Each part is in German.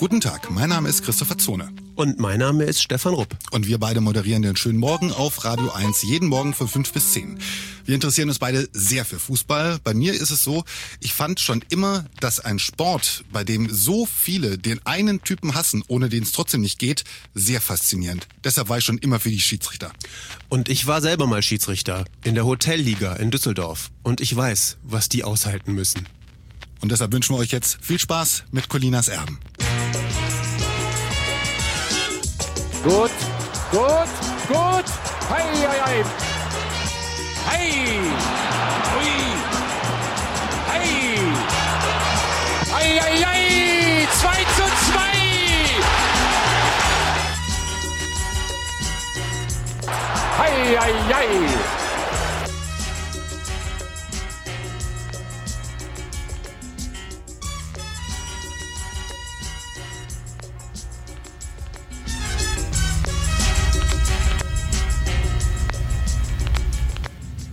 Guten Tag, mein Name ist Christopher Zone. Und mein Name ist Stefan Rupp. Und wir beide moderieren den schönen Morgen auf Radio 1, jeden Morgen von 5 bis 10. Wir interessieren uns beide sehr für Fußball. Bei mir ist es so, ich fand schon immer, dass ein Sport, bei dem so viele den einen Typen hassen, ohne den es trotzdem nicht geht, sehr faszinierend. Deshalb war ich schon immer für die Schiedsrichter. Und ich war selber mal Schiedsrichter in der Hotelliga in Düsseldorf. Und ich weiß, was die aushalten müssen. Und deshalb wünschen wir euch jetzt viel Spaß mit Colinas Erben. Gut, gut, gut. Hei, hei, hei. Hei. Ui. Hei. Hei, hei, hei. 2 zu 2. Hei, hei, hei.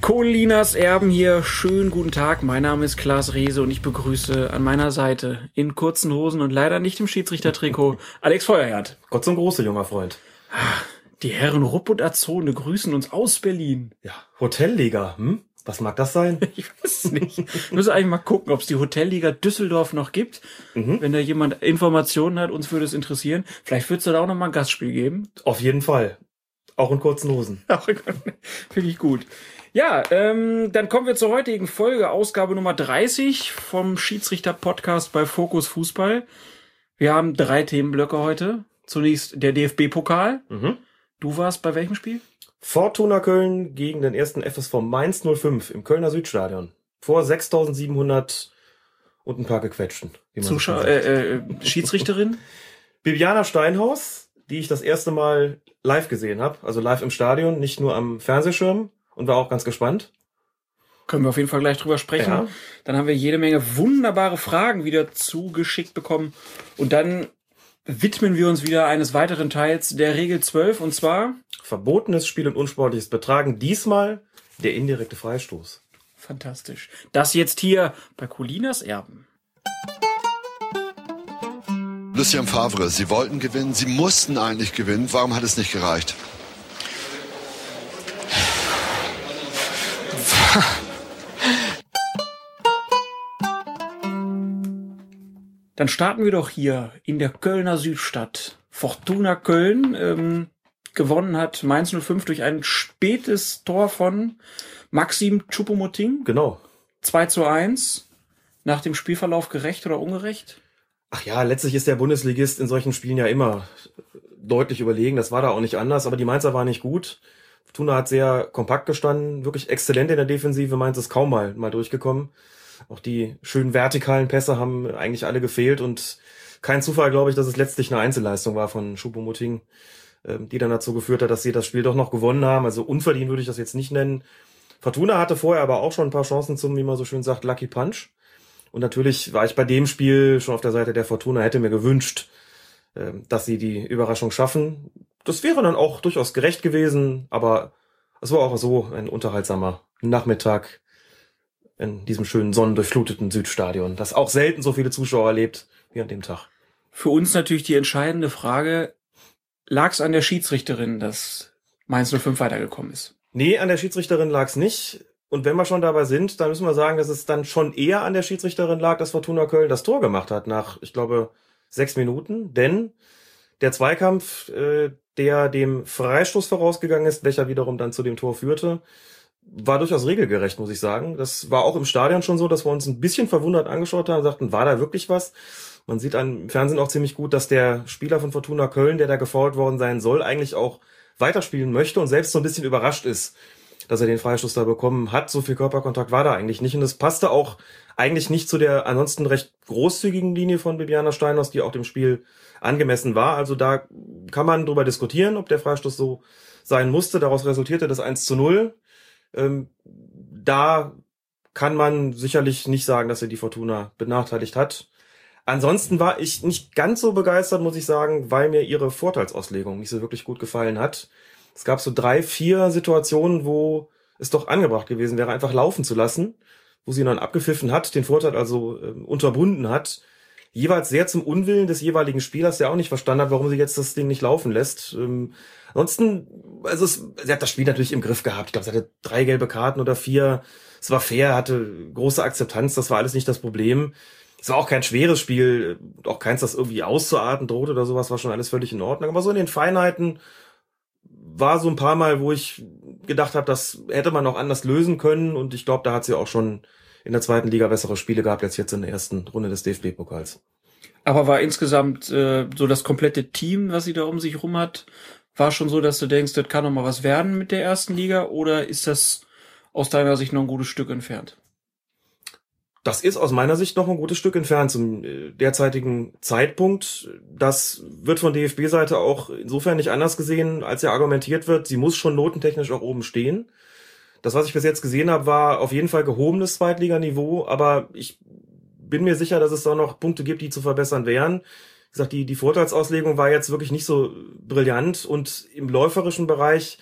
Colinas Erben hier, schönen guten Tag. Mein Name ist Klaas Rehse und ich begrüße an meiner Seite in kurzen Hosen und leider nicht im Schiedsrichtertrikot Alex Feuerherd. Gott zum Große, junger Freund. Die Herren Rupp und Azone grüßen uns aus Berlin. Ja, Hotelliga, hm? Was mag das sein? Ich weiß es nicht. Ich muss eigentlich mal gucken, ob es die Hotelliga Düsseldorf noch gibt. Wenn da jemand Informationen hat, uns würde es interessieren. Vielleicht wird es da auch noch mal ein Gastspiel geben. Auf jeden Fall. Auch in kurzen Hosen. Finde ich gut. Ja, ähm, dann kommen wir zur heutigen Folge, Ausgabe Nummer 30 vom Schiedsrichter-Podcast bei Fokus Fußball. Wir haben drei Themenblöcke heute. Zunächst der DFB-Pokal. Mhm. Du warst bei welchem Spiel? Fortuna Köln gegen den ersten FSV Mainz 05 im Kölner Südstadion. Vor 6700 und ein paar gequetschten. Zuschauer, äh, äh, Schiedsrichterin? Bibiana Steinhaus, die ich das erste Mal live gesehen habe. Also live im Stadion, nicht nur am Fernsehschirm. Und war auch ganz gespannt. Können wir auf jeden Fall gleich drüber sprechen. Ja. Dann haben wir jede Menge wunderbare Fragen wieder zugeschickt bekommen. Und dann widmen wir uns wieder eines weiteren Teils der Regel 12. Und zwar, Verbotenes Spiel und unsportliches Betragen. Diesmal der indirekte Freistoß. fantastisch, das jetzt hier bei Colinas Erben. Lucien Favre, Sie wollten gewinnen, Sie mussten eigentlich gewinnen. Warum hat es nicht gereicht? Dann starten wir doch hier in der Kölner Südstadt. Fortuna Köln ähm, gewonnen hat Mainz 05 durch ein spätes Tor von Maxim Choupo-Moting. Genau. 2 zu 1. Nach dem Spielverlauf gerecht oder ungerecht? Ach ja, letztlich ist der Bundesligist in solchen Spielen ja immer deutlich überlegen. Das war da auch nicht anders, aber die Mainzer waren nicht gut. Fortuna hat sehr kompakt gestanden, wirklich exzellent in der Defensive. Mainz ist kaum mal, mal durchgekommen. Auch die schönen vertikalen Pässe haben eigentlich alle gefehlt und kein Zufall, glaube ich, dass es letztlich eine Einzelleistung war von Schupomutting, ähm, die dann dazu geführt hat, dass sie das Spiel doch noch gewonnen haben. Also unverdient würde ich das jetzt nicht nennen. Fortuna hatte vorher aber auch schon ein paar Chancen zum, wie man so schön sagt, Lucky Punch. Und natürlich war ich bei dem Spiel schon auf der Seite der Fortuna, hätte mir gewünscht, ähm, dass sie die Überraschung schaffen. Das wäre dann auch durchaus gerecht gewesen, aber es war auch so ein unterhaltsamer Nachmittag in diesem schönen sonnendurchfluteten Südstadion, das auch selten so viele Zuschauer erlebt wie an dem Tag. Für uns natürlich die entscheidende Frage, lag es an der Schiedsrichterin, dass Mainz 05 weitergekommen ist? Nee, an der Schiedsrichterin lag's nicht. Und wenn wir schon dabei sind, dann müssen wir sagen, dass es dann schon eher an der Schiedsrichterin lag, dass Fortuna Köln das Tor gemacht hat nach, ich glaube, sechs Minuten. Denn der Zweikampf, äh, der dem Freistoß vorausgegangen ist, welcher wiederum dann zu dem Tor führte, war durchaus regelgerecht, muss ich sagen. Das war auch im Stadion schon so, dass wir uns ein bisschen verwundert angeschaut haben und sagten, war da wirklich was? Man sieht am Fernsehen auch ziemlich gut, dass der Spieler von Fortuna Köln, der da gefault worden sein soll, eigentlich auch weiterspielen möchte und selbst so ein bisschen überrascht ist, dass er den Freistoß da bekommen hat. So viel Körperkontakt war da eigentlich nicht. Und es passte auch eigentlich nicht zu der ansonsten recht großzügigen Linie von Bibiana Steinhaus, die auch dem Spiel angemessen war. Also da kann man drüber diskutieren, ob der Freistoß so sein musste. Daraus resultierte das 1 zu 0. Ähm, da kann man sicherlich nicht sagen, dass er die Fortuna benachteiligt hat. Ansonsten war ich nicht ganz so begeistert, muss ich sagen, weil mir ihre Vorteilsauslegung nicht so wirklich gut gefallen hat. Es gab so drei, vier Situationen, wo es doch angebracht gewesen wäre, einfach laufen zu lassen, wo sie dann abgepfiffen hat, den Vorteil also ähm, unterbunden hat. Jeweils sehr zum Unwillen des jeweiligen Spielers, der auch nicht verstanden hat, warum sie jetzt das Ding nicht laufen lässt. Ähm, ansonsten, also es, sie hat das Spiel natürlich im Griff gehabt. Ich glaube, sie hatte drei gelbe Karten oder vier. Es war fair, hatte große Akzeptanz, das war alles nicht das Problem. Es war auch kein schweres Spiel, auch keins, das irgendwie auszuarten droht oder sowas, war schon alles völlig in Ordnung. Aber so in den Feinheiten war so ein paar Mal, wo ich gedacht habe, das hätte man auch anders lösen können. Und ich glaube, da hat sie auch schon in der zweiten Liga bessere Spiele gehabt als jetzt in der ersten Runde des DFB-Pokals. Aber war insgesamt äh, so das komplette Team, was sie da um sich rum hat, war schon so, dass du denkst, das kann noch mal was werden mit der ersten Liga? Oder ist das aus deiner Sicht noch ein gutes Stück entfernt? Das ist aus meiner Sicht noch ein gutes Stück entfernt zum äh, derzeitigen Zeitpunkt. Das wird von DFB-Seite auch insofern nicht anders gesehen, als ja argumentiert wird, sie muss schon notentechnisch auch oben stehen. Das, was ich bis jetzt gesehen habe, war auf jeden Fall gehobenes Zweitliganiveau, aber ich bin mir sicher, dass es da noch Punkte gibt, die zu verbessern wären. Wie gesagt, die, die Vorteilsauslegung war jetzt wirklich nicht so brillant und im läuferischen Bereich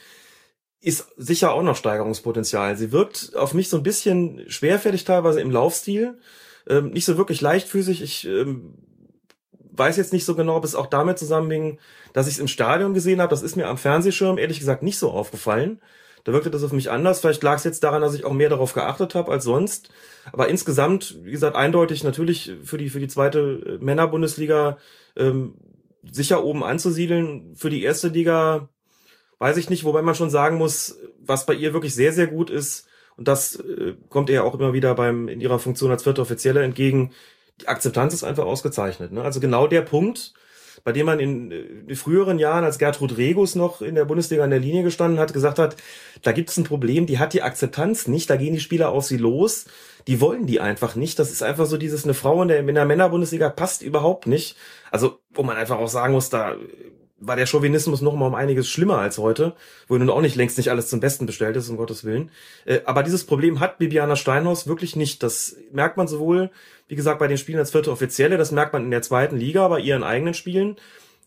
ist sicher auch noch Steigerungspotenzial. Sie wirkt auf mich so ein bisschen schwerfällig teilweise im Laufstil, ähm, nicht so wirklich leichtfüßig. Ich ähm, weiß jetzt nicht so genau, ob es auch damit zusammenhing, dass ich es im Stadion gesehen habe. Das ist mir am Fernsehschirm ehrlich gesagt nicht so aufgefallen. Da wirkte das auf mich anders. Vielleicht lag es jetzt daran, dass ich auch mehr darauf geachtet habe als sonst. Aber insgesamt, wie gesagt, eindeutig natürlich für die für die zweite äh, Männerbundesliga ähm, sicher oben anzusiedeln. Für die erste Liga weiß ich nicht, wobei man schon sagen muss, was bei ihr wirklich sehr, sehr gut ist, und das äh, kommt ihr auch immer wieder beim, in ihrer Funktion als vierte Offizielle entgegen, die Akzeptanz ist einfach ausgezeichnet. Ne? Also genau der Punkt, bei dem man in, äh, früheren Jahren, als Gertrud Regus noch in der Bundesliga an der Linie gestanden hat, gesagt hat, da gibt es ein Problem, die hat die Akzeptanz nicht, da gehen die Spieler auf sie los, die wollen die einfach nicht. Das ist einfach so dieses, eine Frau in der, in der Männerbundesliga passt überhaupt nicht. Also, wo man einfach auch sagen muss, da war der Chauvinismus noch mal um einiges schlimmer als heute, wo nun auch nicht längst nicht alles zum Besten bestellt ist, um Gottes Willen. Äh, aber dieses Problem hat Bibiana Steinhaus wirklich nicht. Das merkt man sowohl, wie gesagt, bei den Spielen als vierte Offizielle, das merkt man in der zweiten Liga, bei ihren eigenen Spielen.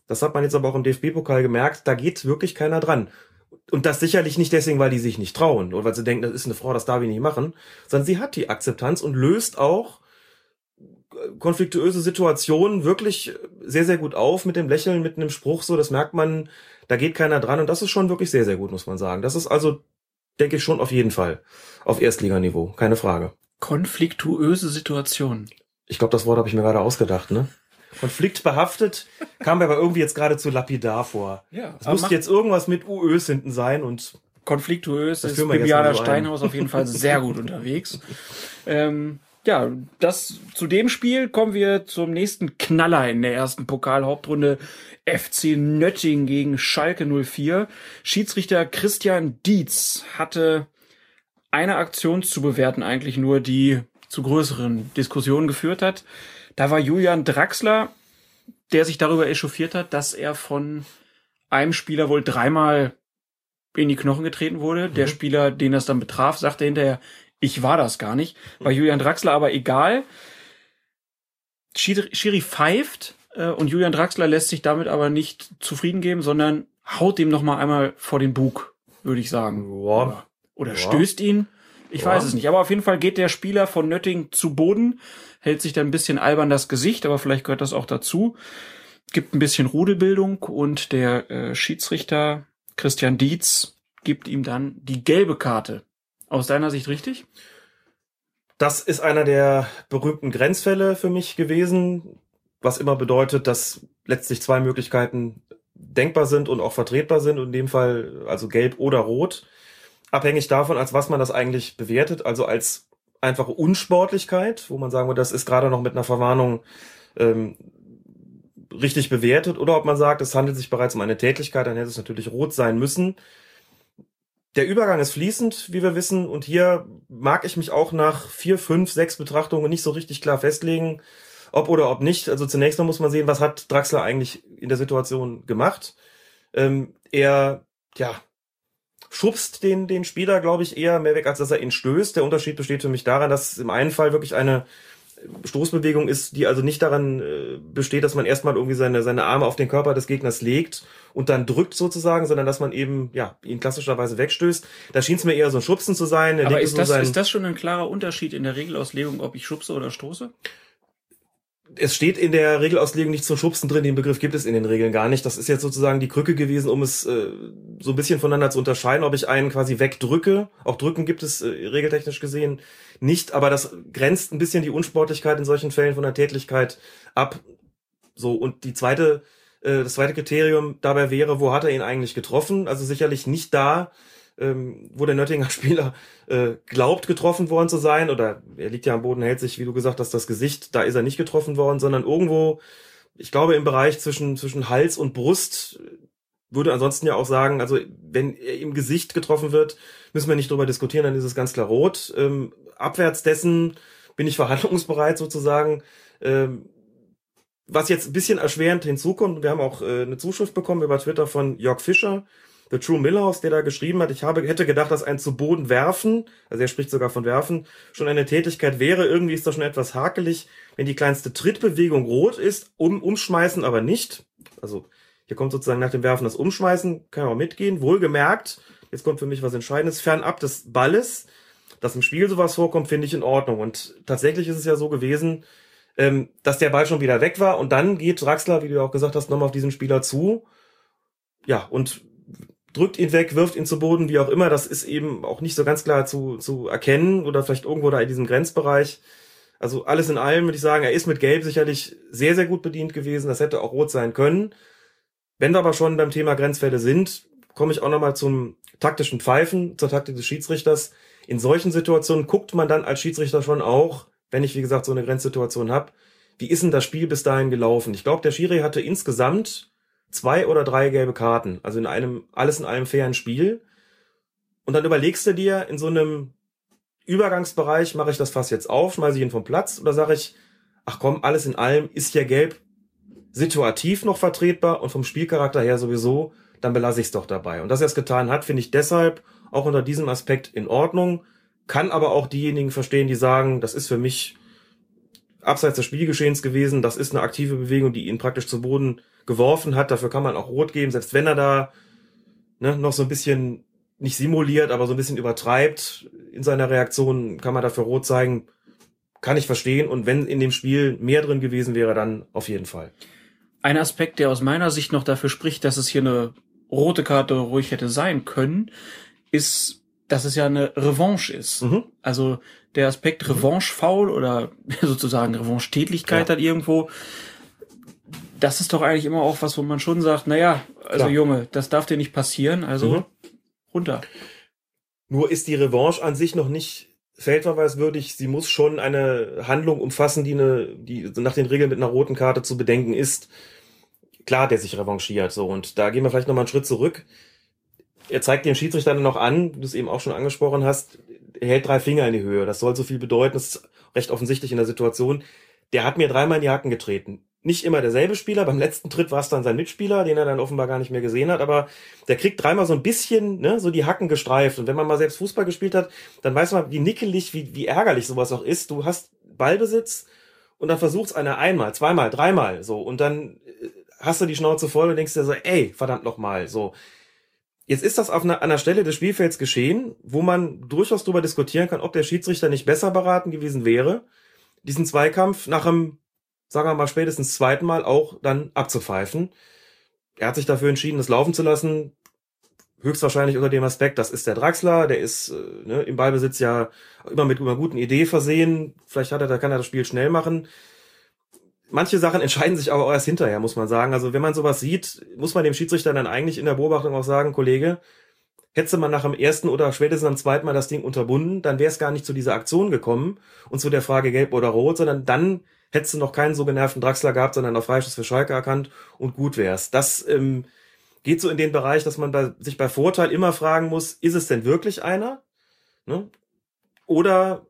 Das hat man jetzt aber auch im DFB-Pokal gemerkt, da geht wirklich keiner dran. Und das sicherlich nicht deswegen, weil die sich nicht trauen oder weil sie denken, das ist eine Frau, das darf ich nicht machen, sondern sie hat die Akzeptanz und löst auch konfliktuöse Situationen wirklich sehr, sehr gut auf mit dem Lächeln, mit einem Spruch, so, das merkt man, da geht keiner dran und das ist schon wirklich sehr, sehr gut, muss man sagen. Das ist also, denke ich, schon auf jeden Fall auf Erstliganiveau, keine Frage. Konfliktuöse Situationen. Ich glaube, das Wort habe ich mir gerade ausgedacht, ne? Konfliktbehaftet kam mir aber irgendwie jetzt gerade zu lapidar vor. Ja, es muss jetzt irgendwas mit UÖs hinten sein und konfliktuös Das ist führen wir jetzt Bibiana. Steinhaus auf jeden Fall sehr gut unterwegs. Ähm, ja, das zu dem Spiel kommen wir zum nächsten Knaller in der ersten Pokalhauptrunde. FC Nötting gegen Schalke 04. Schiedsrichter Christian Dietz hatte eine Aktion zu bewerten, eigentlich nur, die zu größeren Diskussionen geführt hat. Da war Julian Draxler, der sich darüber echauffiert hat, dass er von einem Spieler wohl dreimal in die Knochen getreten wurde. Der Spieler, den das dann betraf, sagte hinterher, ich war das gar nicht. Bei Julian Draxler aber egal. Schiri, Schiri pfeift äh, und Julian Draxler lässt sich damit aber nicht zufrieden geben, sondern haut ihm noch mal einmal vor den Bug, würde ich sagen. Ja. Oder Ja. stößt ihn. Ich Ja. weiß es nicht. Aber auf jeden Fall geht der Spieler von Nötting zu Boden, hält sich dann ein bisschen albern das Gesicht, aber vielleicht gehört das auch dazu. Gibt ein bisschen Rudelbildung und der äh, Schiedsrichter Christian Dietz gibt ihm dann die gelbe Karte. Aus deiner Sicht richtig? Das ist einer der berühmten Grenzfälle für mich gewesen, was immer bedeutet, dass letztlich zwei Möglichkeiten denkbar sind und auch vertretbar sind, und in dem Fall also gelb oder rot, abhängig davon, als was man das eigentlich bewertet, also als einfache Unsportlichkeit, wo man sagen würde, das ist gerade noch mit einer Verwarnung ähm, richtig bewertet, oder ob man sagt, es handelt sich bereits um eine Tätigkeit, dann hätte es natürlich rot sein müssen. Der Übergang ist fließend, wie wir wissen, und hier mag ich mich auch nach vier, fünf, sechs Betrachtungen nicht so richtig klar festlegen, ob oder ob nicht. Also zunächst mal muss man sehen, was hat Draxler eigentlich in der Situation gemacht. Ähm, er, ja, schubst den, den Spieler, glaube ich, eher mehr weg, als dass er ihn stößt. Der Unterschied besteht für mich daran, dass es im einen Fall wirklich eine Stoßbewegung ist, die also nicht daran äh, besteht, dass man erstmal irgendwie seine, seine Arme auf den Körper des Gegners legt und dann drückt sozusagen, sondern dass man eben, ja, ihn klassischerweise wegstößt. Da schien es mir eher so ein Schubsen zu sein. Er Aber ist das, sein- ist das schon ein klarer Unterschied in der Regelauslegung, ob ich schubse oder stoße? Es steht in der Regelauslegung nicht zum Schubsen drin, den Begriff gibt es in den Regeln gar nicht. Das ist jetzt sozusagen die Krücke gewesen, um es äh, so ein bisschen voneinander zu unterscheiden, ob ich einen quasi wegdrücke. Auch drücken gibt es äh, regeltechnisch gesehen nicht, aber das grenzt ein bisschen die Unsportlichkeit in solchen Fällen von der Tätlichkeit ab. So, und die zweite, äh, das zweite Kriterium dabei wäre, wo hat er ihn eigentlich getroffen? Also sicherlich nicht da, ähm, wo der Nöttinger Spieler äh, glaubt, getroffen worden zu sein, oder er liegt ja am Boden, hält sich, wie du gesagt hast, das Gesicht, da ist er nicht getroffen worden, sondern irgendwo, ich glaube, im Bereich zwischen, zwischen Hals und Brust, würde ansonsten ja auch sagen, also wenn er im Gesicht getroffen wird, müssen wir nicht drüber diskutieren, dann ist es ganz klar rot. Ähm, abwärts dessen bin ich verhandlungsbereit sozusagen. Ähm, was jetzt ein bisschen erschwerend hinzukommt, wir haben auch äh, eine Zuschrift bekommen über Twitter von Jörg Fischer, The True Millhouse, der da geschrieben hat, ich habe, hätte gedacht, dass ein zu Boden werfen, also er spricht sogar von werfen, schon eine Tätigkeit wäre. Irgendwie ist das schon etwas hakelig, wenn die kleinste Trittbewegung rot ist, um, umschmeißen aber nicht. Also hier kommt sozusagen nach dem Werfen das Umschmeißen, kann auch mitgehen. Wohlgemerkt, jetzt kommt für mich was Entscheidendes, fernab des Balles, dass im Spiel sowas vorkommt, finde ich in Ordnung. Und tatsächlich ist es ja so gewesen, ähm, dass der Ball schon wieder weg war und dann geht Draxler, wie du auch gesagt hast, nochmal auf diesen Spieler zu. Ja, und drückt ihn weg, wirft ihn zu Boden, wie auch immer. Das ist eben auch nicht so ganz klar zu, zu erkennen oder vielleicht irgendwo da in diesem Grenzbereich. Also alles in allem würde ich sagen, er ist mit Gelb sicherlich sehr, sehr gut bedient gewesen. Das hätte auch rot sein können. Wenn wir aber schon beim Thema Grenzfälle sind, komme ich auch nochmal zum taktischen Pfeifen, zur Taktik des Schiedsrichters. In solchen Situationen guckt man dann als Schiedsrichter schon auch, wenn ich, wie gesagt, so eine Grenzsituation habe, wie ist denn das Spiel bis dahin gelaufen? Ich glaube, der Schiri hatte insgesamt zwei oder drei gelbe Karten. Also in einem, alles in einem fairen Spiel. Und dann überlegst du dir, in so einem Übergangsbereich mache ich das Fass jetzt auf, schmeiße ich ihn vom Platz oder sage ich, ach komm, alles in allem ist ja gelb situativ noch vertretbar und vom Spielcharakter her sowieso, dann belasse ich es doch dabei. Und dass er es getan hat, finde ich deshalb auch unter diesem Aspekt in Ordnung, kann aber auch diejenigen verstehen, die sagen, das ist für mich abseits des Spielgeschehens gewesen, das ist eine aktive Bewegung, die ihn praktisch zu Boden geworfen hat. Dafür kann man auch rot geben, selbst wenn er da ne, noch so ein bisschen nicht simuliert, aber so ein bisschen übertreibt in seiner Reaktion, kann man dafür rot zeigen. Kann ich verstehen. Und wenn in dem Spiel mehr drin gewesen wäre, dann auf jeden Fall. Ein Aspekt, der aus meiner Sicht noch dafür spricht, dass es hier eine rote Karte ruhig hätte sein können, ist, dass es ja eine Revanche ist. Mhm. Also der Aspekt Revanche-Foul oder sozusagen Revanche-Tätlichkeit ja. dann irgendwo das ist doch eigentlich immer auch was, wo man schon sagt, naja, also Klar. Junge, das darf dir nicht passieren, also mhm. runter. Nur ist die Revanche an sich noch nicht feldverweiswürdig. Sie muss schon eine Handlung umfassen, die, eine, die nach den Regeln mit einer roten Karte zu bedenken ist. Klar, der sich revanchiert, so. Und da gehen wir vielleicht nochmal einen Schritt zurück. Er zeigt den Schiedsrichter dann noch an, du es eben auch schon angesprochen hast, er hält drei Finger in die Höhe. Das soll so viel bedeuten, das ist recht offensichtlich in der Situation. Der hat mir dreimal in die Hacken getreten nicht immer derselbe Spieler. Beim letzten Tritt war es dann sein Mitspieler, den er dann offenbar gar nicht mehr gesehen hat. Aber der kriegt dreimal so ein bisschen ne, so die Hacken gestreift. Und wenn man mal selbst Fußball gespielt hat, dann weiß man, wie nickelig, wie, wie ärgerlich sowas auch ist. Du hast Ballbesitz und dann versucht's einer einmal, zweimal, dreimal so. Und dann äh, hast du die Schnauze voll und denkst dir so, ey, verdammt nochmal, so. Jetzt ist das auf einer, einer Stelle des Spielfelds geschehen, wo man durchaus darüber diskutieren kann, ob der Schiedsrichter nicht besser beraten gewesen wäre, diesen Zweikampf nach einem sagen wir mal, spätestens zweiten Mal auch dann abzupfeifen. Er hat sich dafür entschieden, das laufen zu lassen. Höchstwahrscheinlich unter dem Aspekt, das ist der Draxler, der ist äh, ne, im Ballbesitz ja immer mit einer guten Idee versehen. Vielleicht hat er, da kann er das Spiel schnell machen. Manche Sachen entscheiden sich aber auch erst hinterher, muss man sagen. Also wenn man sowas sieht, muss man dem Schiedsrichter dann eigentlich in der Beobachtung auch sagen, Kollege, hätte man nach dem ersten oder spätestens am zweiten Mal das Ding unterbunden, dann wäre es gar nicht zu dieser Aktion gekommen und zu der Frage gelb oder rot, sondern dann hättest du noch keinen so genervten Draxler gehabt, sondern auf Freischuss für Schalke erkannt und gut wär's. Das ähm, geht so in den Bereich, dass man bei, sich bei Vorteil immer fragen muss, ist es denn wirklich einer? Ne? Oder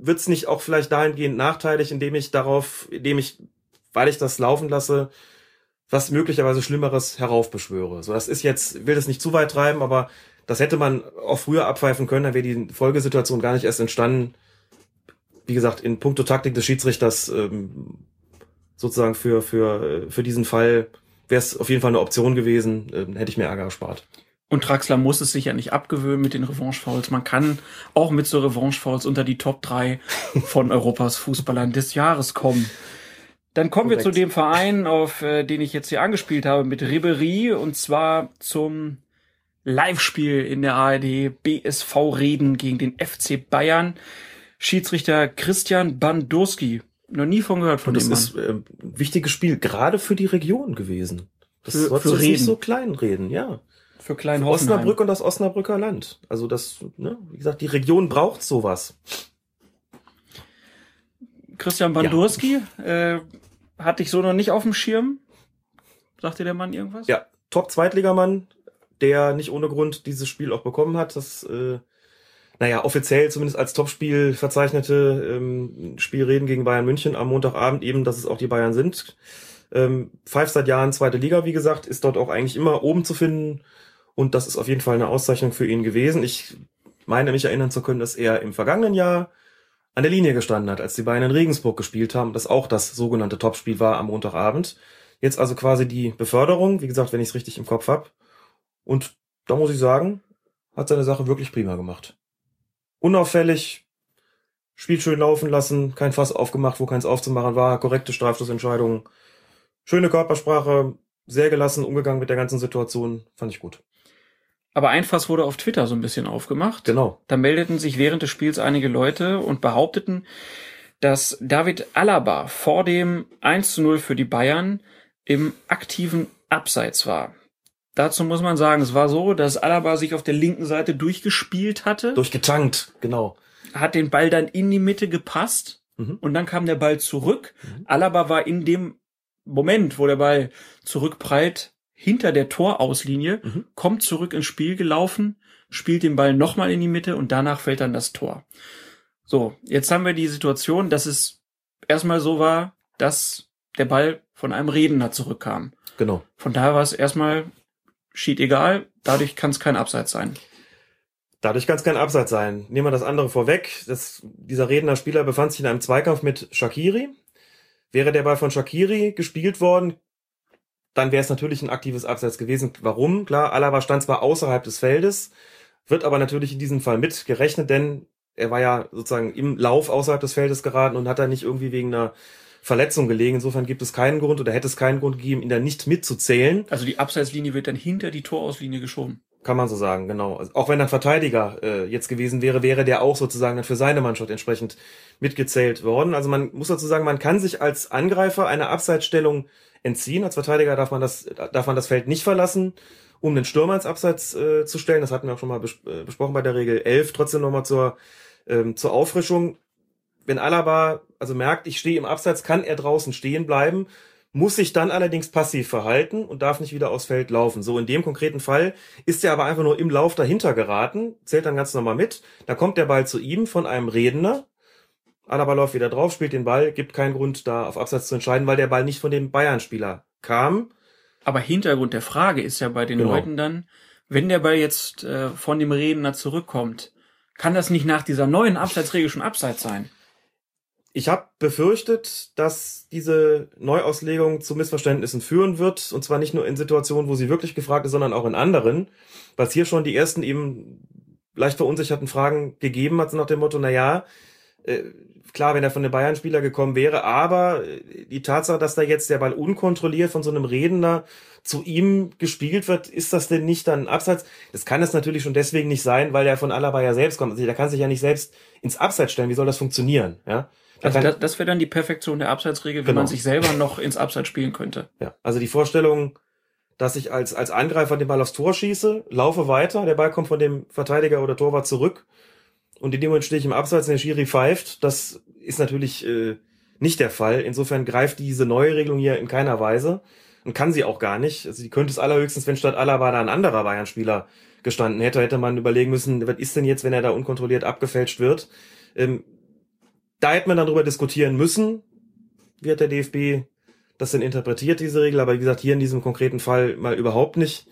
wird's nicht auch vielleicht dahingehend nachteilig, indem ich darauf, indem ich, weil ich das laufen lasse, was möglicherweise Schlimmeres heraufbeschwöre. So, das ist jetzt, will das nicht zu weit treiben, aber das hätte man auch früher abpfeifen können, dann wäre die Folgesituation gar nicht erst entstanden, wie gesagt, in puncto Taktik des Schiedsrichters ähm, sozusagen für, für, für diesen Fall wäre es auf jeden Fall eine Option gewesen, ähm, hätte ich mir Ärger erspart. Und Traxler muss es sich ja nicht abgewöhnen mit den Revanche-Fouls. Man kann auch mit so Revanche-Fouls unter die Top 3 von Europas Fußballern des Jahres kommen. Dann kommen wir Korrekt. zu dem Verein, auf äh, den ich jetzt hier angespielt habe, mit Ribery und zwar zum Live-Spiel in der ARD BSV Reden gegen den FC Bayern. Schiedsrichter Christian Bandurski. Noch nie von gehört von Und das dem ist äh, ein wichtiges Spiel, gerade für die Region gewesen. Das Für- sollst für nicht so klein reden, ja. für Klein Hoffenheim. Osnabrück und das Osnabrücker Land. Also das, ne, wie gesagt, die Region braucht sowas. Christian Bandurski, äh, hatte ich so noch nicht auf dem Schirm. Sagte der Mann irgendwas? Ja, Top-Zweitligamann, der nicht ohne Grund dieses Spiel auch bekommen hat. Das, äh, naja, offiziell zumindest als Topspiel verzeichnete ähm, Spielreden gegen Bayern München am Montagabend eben, dass es auch die Bayern sind. Ähm, Pfeift seit Jahren zweite Liga, wie gesagt, ist dort auch eigentlich immer oben zu finden. Und das ist auf jeden Fall eine Auszeichnung für ihn gewesen. Ich meine mich erinnern zu können, dass er im vergangenen Jahr an der Linie gestanden hat, als die Bayern in Regensburg gespielt haben, das auch das sogenannte Topspiel war am Montagabend. Jetzt also quasi die Beförderung, wie gesagt, wenn ich es richtig im Kopf hab. Und da muss ich sagen, hat seine Sache wirklich prima gemacht. Unauffällig, Spiel schön laufen lassen, kein Fass aufgemacht, wo keins aufzumachen war, korrekte Strafstoßentscheidungen, schöne Körpersprache, sehr gelassen umgegangen mit der ganzen Situation, fand ich gut. Aber ein Fass wurde auf Twitter so ein bisschen aufgemacht. Genau. Da meldeten sich während des Spiels einige Leute und behaupteten, dass David Alaba vor dem 1 zu 0 für die Bayern im aktiven Abseits war. Dazu muss man sagen, es war so, dass Alaba sich auf der linken Seite durchgespielt hatte, Durchgetankt, genau. hat den Ball dann in die Mitte gepasst Mhm. und dann kam der Ball zurück. Alaba war in dem Moment, wo der Ball zurückprallt, hinter der Torauslinie, Mhm. kommt zurück ins Spiel gelaufen, spielt den Ball nochmal in die Mitte und danach fällt dann das Tor. So, jetzt haben wir die Situation, dass es erstmal so war, dass der Ball von einem Redner zurückkam. Genau. Von daher war es erstmal schied egal, dadurch kann es kein Abseits sein. Dadurch kann es kein Abseits sein. Nehmen wir das andere vorweg. Das, dieser redender Spieler befand sich in einem Zweikampf mit Shakiri. Wäre der Ball von Shakiri gespielt worden, dann wäre es natürlich ein aktives Abseits gewesen. Warum? Klar, Alaba stand zwar außerhalb des Feldes, wird aber natürlich in diesem Fall mitgerechnet, denn er war ja sozusagen im Lauf außerhalb des Feldes geraten und hat da nicht irgendwie wegen einer Verletzung gelegen. Insofern gibt es keinen Grund oder hätte es keinen Grund gegeben, ihn da nicht mitzuzählen. Also die Abseitslinie wird dann hinter die Torauslinie geschoben. Kann man so sagen, genau. Also auch wenn ein Verteidiger äh, jetzt gewesen wäre, wäre der auch sozusagen dann für seine Mannschaft entsprechend mitgezählt worden. Also man muss dazu sagen, man kann sich als Angreifer einer Abseitsstellung entziehen. Als Verteidiger darf man das, darf man das Feld nicht verlassen, um den Stürmer ins Abseits äh, zu stellen. Das hatten wir auch schon mal bes äh, besprochen bei der Regel 11. Trotzdem nochmal zur, ähm, zur Auffrischung. Wenn Alaba also merkt, ich stehe im Abseits, kann er draußen stehen bleiben, muss sich dann allerdings passiv verhalten und darf nicht wieder aufs Feld laufen. So in dem konkreten Fall ist er aber einfach nur im Lauf dahinter geraten, zählt dann ganz normal mit. Da kommt der Ball zu ihm von einem Redner. Alaba läuft wieder drauf, spielt den Ball, gibt keinen Grund, da auf Abseits zu entscheiden, weil der Ball nicht von dem Bayern-Spieler kam. Aber Hintergrund der Frage ist ja bei den Genau. Leuten dann, wenn der Ball jetzt äh, von dem Redner zurückkommt, kann das nicht nach dieser neuen Abseitsregel schon Abseits sein? Ich habe befürchtet, dass diese Neuauslegung zu Missverständnissen führen wird. Und zwar nicht nur in Situationen, wo sie wirklich gefragt ist, sondern auch in anderen. Es hier schon die ersten eben leicht verunsicherten Fragen gegeben hat, nach dem Motto, na ja, äh, klar, wenn er von den Bayern-Spieler gekommen wäre, aber äh, die Tatsache, dass da jetzt der Ball unkontrolliert von so einem Redner zu ihm gespielt wird, ist das denn nicht dann Abseits? Das kann es natürlich schon deswegen nicht sein, weil der von Alaba ja selbst kommt. Also der kann sich ja nicht selbst ins Abseits stellen. Wie soll das funktionieren? Ja? Also das, das wäre dann die Perfektion der Abseitsregel, wenn Genau. man sich selber noch ins Abseits spielen könnte. Ja, also die Vorstellung, dass ich als, als Angreifer den Ball aufs Tor schieße, laufe weiter, der Ball kommt von dem Verteidiger oder Torwart zurück und in dem Moment stehe ich im Abseits und der Schiri pfeift, das ist natürlich äh, nicht der Fall. Insofern greift diese neue Regelung hier in keiner Weise und kann sie auch gar nicht. Also die könnte es allerhöchstens, wenn statt Alaba da ein anderer Bayern-Spieler gestanden hätte, hätte man überlegen müssen, was ist denn jetzt, wenn er da unkontrolliert abgefälscht wird. Ähm, da hätte man dann drüber diskutieren müssen, wie hat der DFB das denn interpretiert, diese Regel, aber wie gesagt, hier in diesem konkreten Fall mal überhaupt nicht.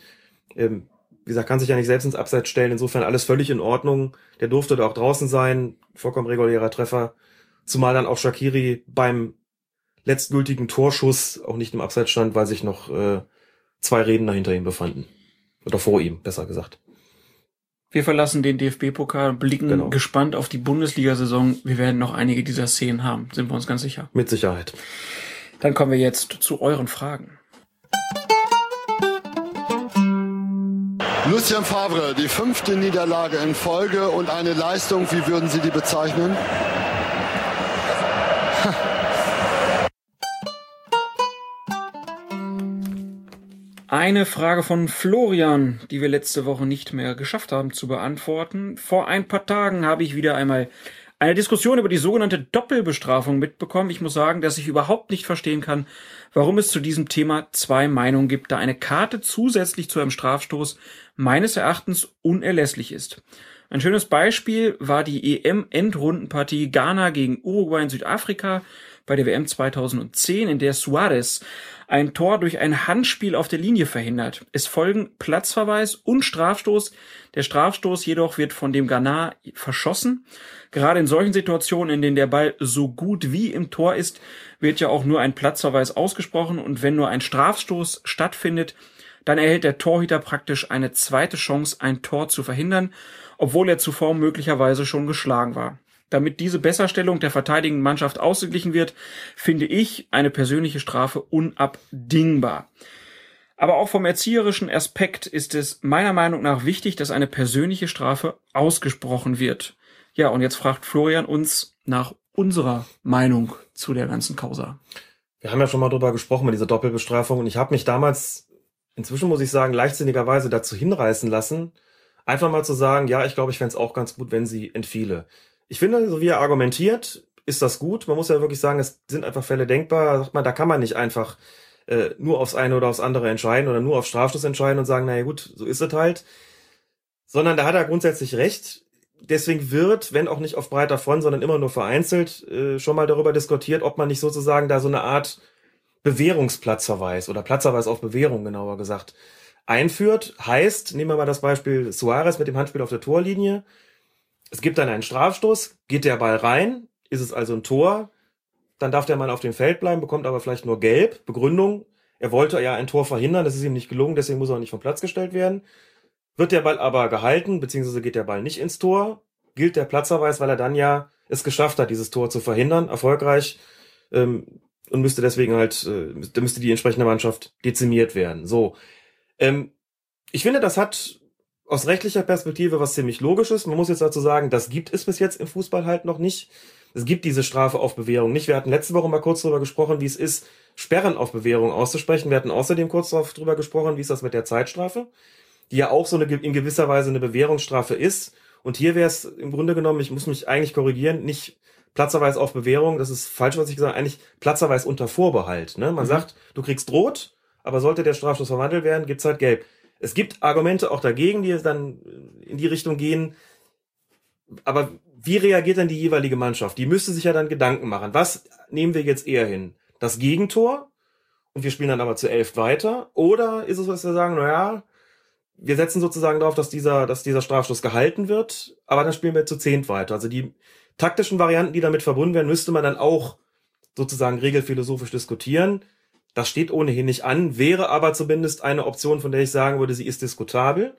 Ähm, wie gesagt, kann sich ja nicht selbst ins Abseits stellen, insofern alles völlig in Ordnung. Der durfte da auch draußen sein, vollkommen regulärer Treffer. Zumal dann auch Shakiri beim letztgültigen Torschuss auch nicht im Abseits stand, weil sich noch äh, zwei Redner hinter ihm befanden. Oder vor ihm, besser gesagt. Wir verlassen den DFB-Pokal, blicken Genau. gespannt auf die Bundesliga-Saison. Wir werden noch einige dieser Szenen haben, sind wir uns ganz sicher. Mit Sicherheit. Dann kommen wir jetzt zu euren Fragen. Lucien Favre, die fünfte Niederlage in Folge und eine Leistung, wie würden Sie die bezeichnen? Eine Frage von Florian, die wir letzte Woche nicht mehr geschafft haben zu beantworten. Vor ein paar Tagen habe ich wieder einmal eine Diskussion über die sogenannte Doppelbestrafung mitbekommen. Ich muss sagen, dass ich überhaupt nicht verstehen kann, warum es zu diesem Thema zwei Meinungen gibt, da eine Karte zusätzlich zu einem Strafstoß meines Erachtens unerlässlich ist. Ein schönes Beispiel war die EM-Endrundenpartie Ghana gegen Uruguay in Südafrika bei der WM 2010, in der Suarez ein Tor durch ein Handspiel auf der Linie verhindert. Es folgen Platzverweis und Strafstoß. Der Strafstoß jedoch wird von dem Ghana verschossen. Gerade in solchen Situationen, in denen der Ball so gut wie im Tor ist, wird ja auch nur ein Platzverweis ausgesprochen und wenn nur ein Strafstoß stattfindet, dann erhält der Torhüter praktisch eine zweite Chance, ein Tor zu verhindern, obwohl er zuvor möglicherweise schon geschlagen war. Damit diese Besserstellung der verteidigenden Mannschaft ausgeglichen wird, finde ich eine persönliche Strafe unabdingbar. Aber auch vom erzieherischen Aspekt ist es meiner Meinung nach wichtig, dass eine persönliche Strafe ausgesprochen wird. Ja, und jetzt fragt Florian uns nach unserer Meinung zu der ganzen Causa. Wir haben ja schon mal drüber gesprochen mit dieser Doppelbestrafung und ich habe mich damals, inzwischen muss ich sagen, leichtsinnigerweise dazu hinreißen lassen, einfach mal zu sagen, ja, ich glaube, ich fände es auch ganz gut, wenn sie entfiele. Ich finde, so wie er argumentiert, ist das gut. Man muss ja wirklich sagen, es sind einfach Fälle denkbar. Sagt man, da kann man nicht einfach äh, nur aufs eine oder aufs andere entscheiden oder nur auf Strafstoß entscheiden und sagen, naja gut, so ist es halt. Sondern da hat er grundsätzlich recht. Deswegen wird, wenn auch nicht auf breiter Front, sondern immer nur vereinzelt, äh, schon mal darüber diskutiert, ob man nicht sozusagen da so eine Art Bewährungsplatzverweis oder Platzverweis auf Bewährung, genauer gesagt, einführt. Heißt, nehmen wir mal das Beispiel Suarez mit dem Handspiel auf der Torlinie es gibt dann einen Strafstoß, geht der Ball rein, ist es also ein Tor, dann darf der Mann auf dem Feld bleiben, bekommt aber vielleicht nur gelb. Begründung, er wollte ja ein Tor verhindern, das ist ihm nicht gelungen, deswegen muss er auch nicht vom Platz gestellt werden. Wird der Ball aber gehalten, beziehungsweise geht der Ball nicht ins Tor, gilt der Platzverweis, weil er dann ja es geschafft hat, dieses Tor zu verhindern, erfolgreich, ähm, und müsste deswegen halt, äh, müsste die entsprechende Mannschaft dezimiert werden. So. Ähm, ich finde, das hat aus rechtlicher Perspektive was ziemlich logisches. Man muss jetzt dazu sagen, das gibt es bis jetzt im Fußball halt noch nicht. Es gibt diese Strafe auf Bewährung nicht. Wir hatten letzte Woche mal kurz darüber gesprochen, wie es ist, Sperren auf Bewährung auszusprechen. Wir hatten außerdem kurz darüber gesprochen, wie ist das mit der Zeitstrafe, die ja auch so eine in gewisser Weise eine Bewährungsstrafe ist. Und hier wäre es im Grunde genommen, ich muss mich eigentlich korrigieren, nicht Platzerweis auf Bewährung, das ist falsch, was ich gesagt habe, eigentlich Platzerweis unter Vorbehalt. Ne? Man mhm. sagt, du kriegst rot, aber sollte der Strafstoß verwandelt werden, gibt's halt gelb. Es gibt Argumente auch dagegen, die dann in die Richtung gehen. Aber wie reagiert dann die jeweilige Mannschaft? Die müsste sich ja dann Gedanken machen. Was nehmen wir jetzt eher hin? Das Gegentor? Und wir spielen dann aber zu elf weiter? Oder ist es, was wir sagen, naja, wir setzen sozusagen darauf, dass dieser, dass dieser Strafstoß gehalten wird, aber dann spielen wir zu zehnt weiter. Also die taktischen Varianten, die damit verbunden werden, müsste man dann auch sozusagen regelphilosophisch diskutieren. Das steht ohnehin nicht an, wäre aber zumindest eine Option, von der ich sagen würde, sie ist diskutabel.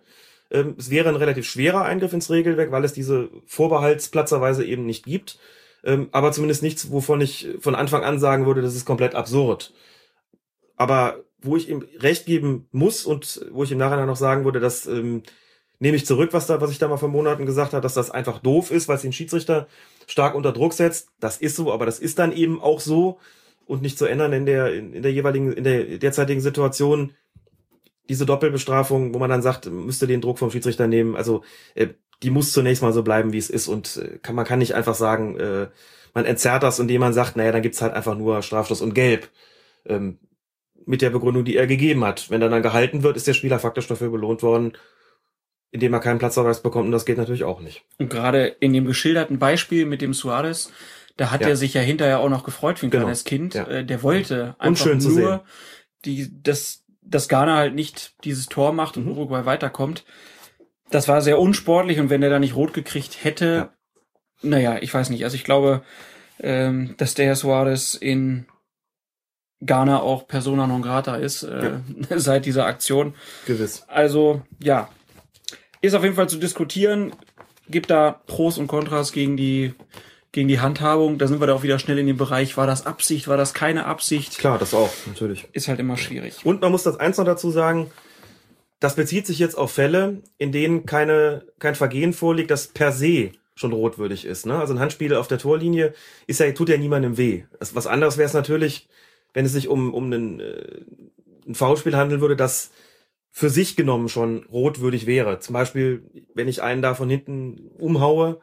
Ähm, es wäre ein relativ schwerer Eingriff ins Regelwerk, weil es diese Vorbehaltsplatzerweise eben nicht gibt. Ähm, aber zumindest nichts, wovon ich von Anfang an sagen würde, das ist komplett absurd. Aber wo ich ihm recht geben muss und wo ich im Nachhinein noch sagen würde, das ähm, nehme ich zurück, was da, was ich da mal vor Monaten gesagt habe, dass das einfach doof ist, weil es den Schiedsrichter stark unter Druck setzt. Das ist so, aber das ist dann eben auch so und nicht zu ändern in der, in, der jeweiligen, in der derzeitigen Situation. Diese Doppelbestrafung, wo man dann sagt, müsste den Druck vom Schiedsrichter nehmen, also äh, die muss zunächst mal so bleiben, wie es ist und äh, kann, man kann nicht einfach sagen, äh, man entzerrt das, indem man sagt, naja, dann gibt's halt einfach nur Strafstoß und Gelb. Ähm, mit der Begründung, die er gegeben hat. Wenn er dann gehalten wird, ist der Spieler faktisch dafür belohnt worden, indem er keinen Platzverweis bekommt und das geht natürlich auch nicht. Und gerade in dem geschilderten Beispiel mit dem Suarez, da hat ja. er sich ja hinterher auch noch gefreut wie ein genau. kleines Kind. Ja. Äh, der wollte einfach nur, die, dass, dass Ghana halt nicht dieses Tor macht und mhm. Uruguay weiterkommt. Das war sehr unsportlich und wenn er da nicht rot gekriegt hätte, ja. naja, ich weiß nicht. Also ich glaube, ähm, dass der Suarez in Ghana auch Persona non grata ist äh, ja. seit dieser Aktion. Gewiss. Also ja, ist auf jeden Fall zu diskutieren. Gibt da Pros und Kontras gegen die gegen die Handhabung, da sind wir da auch wieder schnell in dem Bereich, war das Absicht, war das keine Absicht? Klar, das auch, natürlich. Ist halt immer schwierig. Und man muss das eins noch dazu sagen, das bezieht sich jetzt auf Fälle, in denen keine, kein Vergehen vorliegt, das per se schon rotwürdig ist. Ne? Also ein Handspiel auf der Torlinie ist ja, tut ja niemandem weh. Das, was anderes wäre es natürlich, wenn es sich um, um einen, äh, ein Foulspiel handeln würde, das für sich genommen schon rotwürdig wäre. Zum Beispiel, wenn ich einen da von hinten umhaue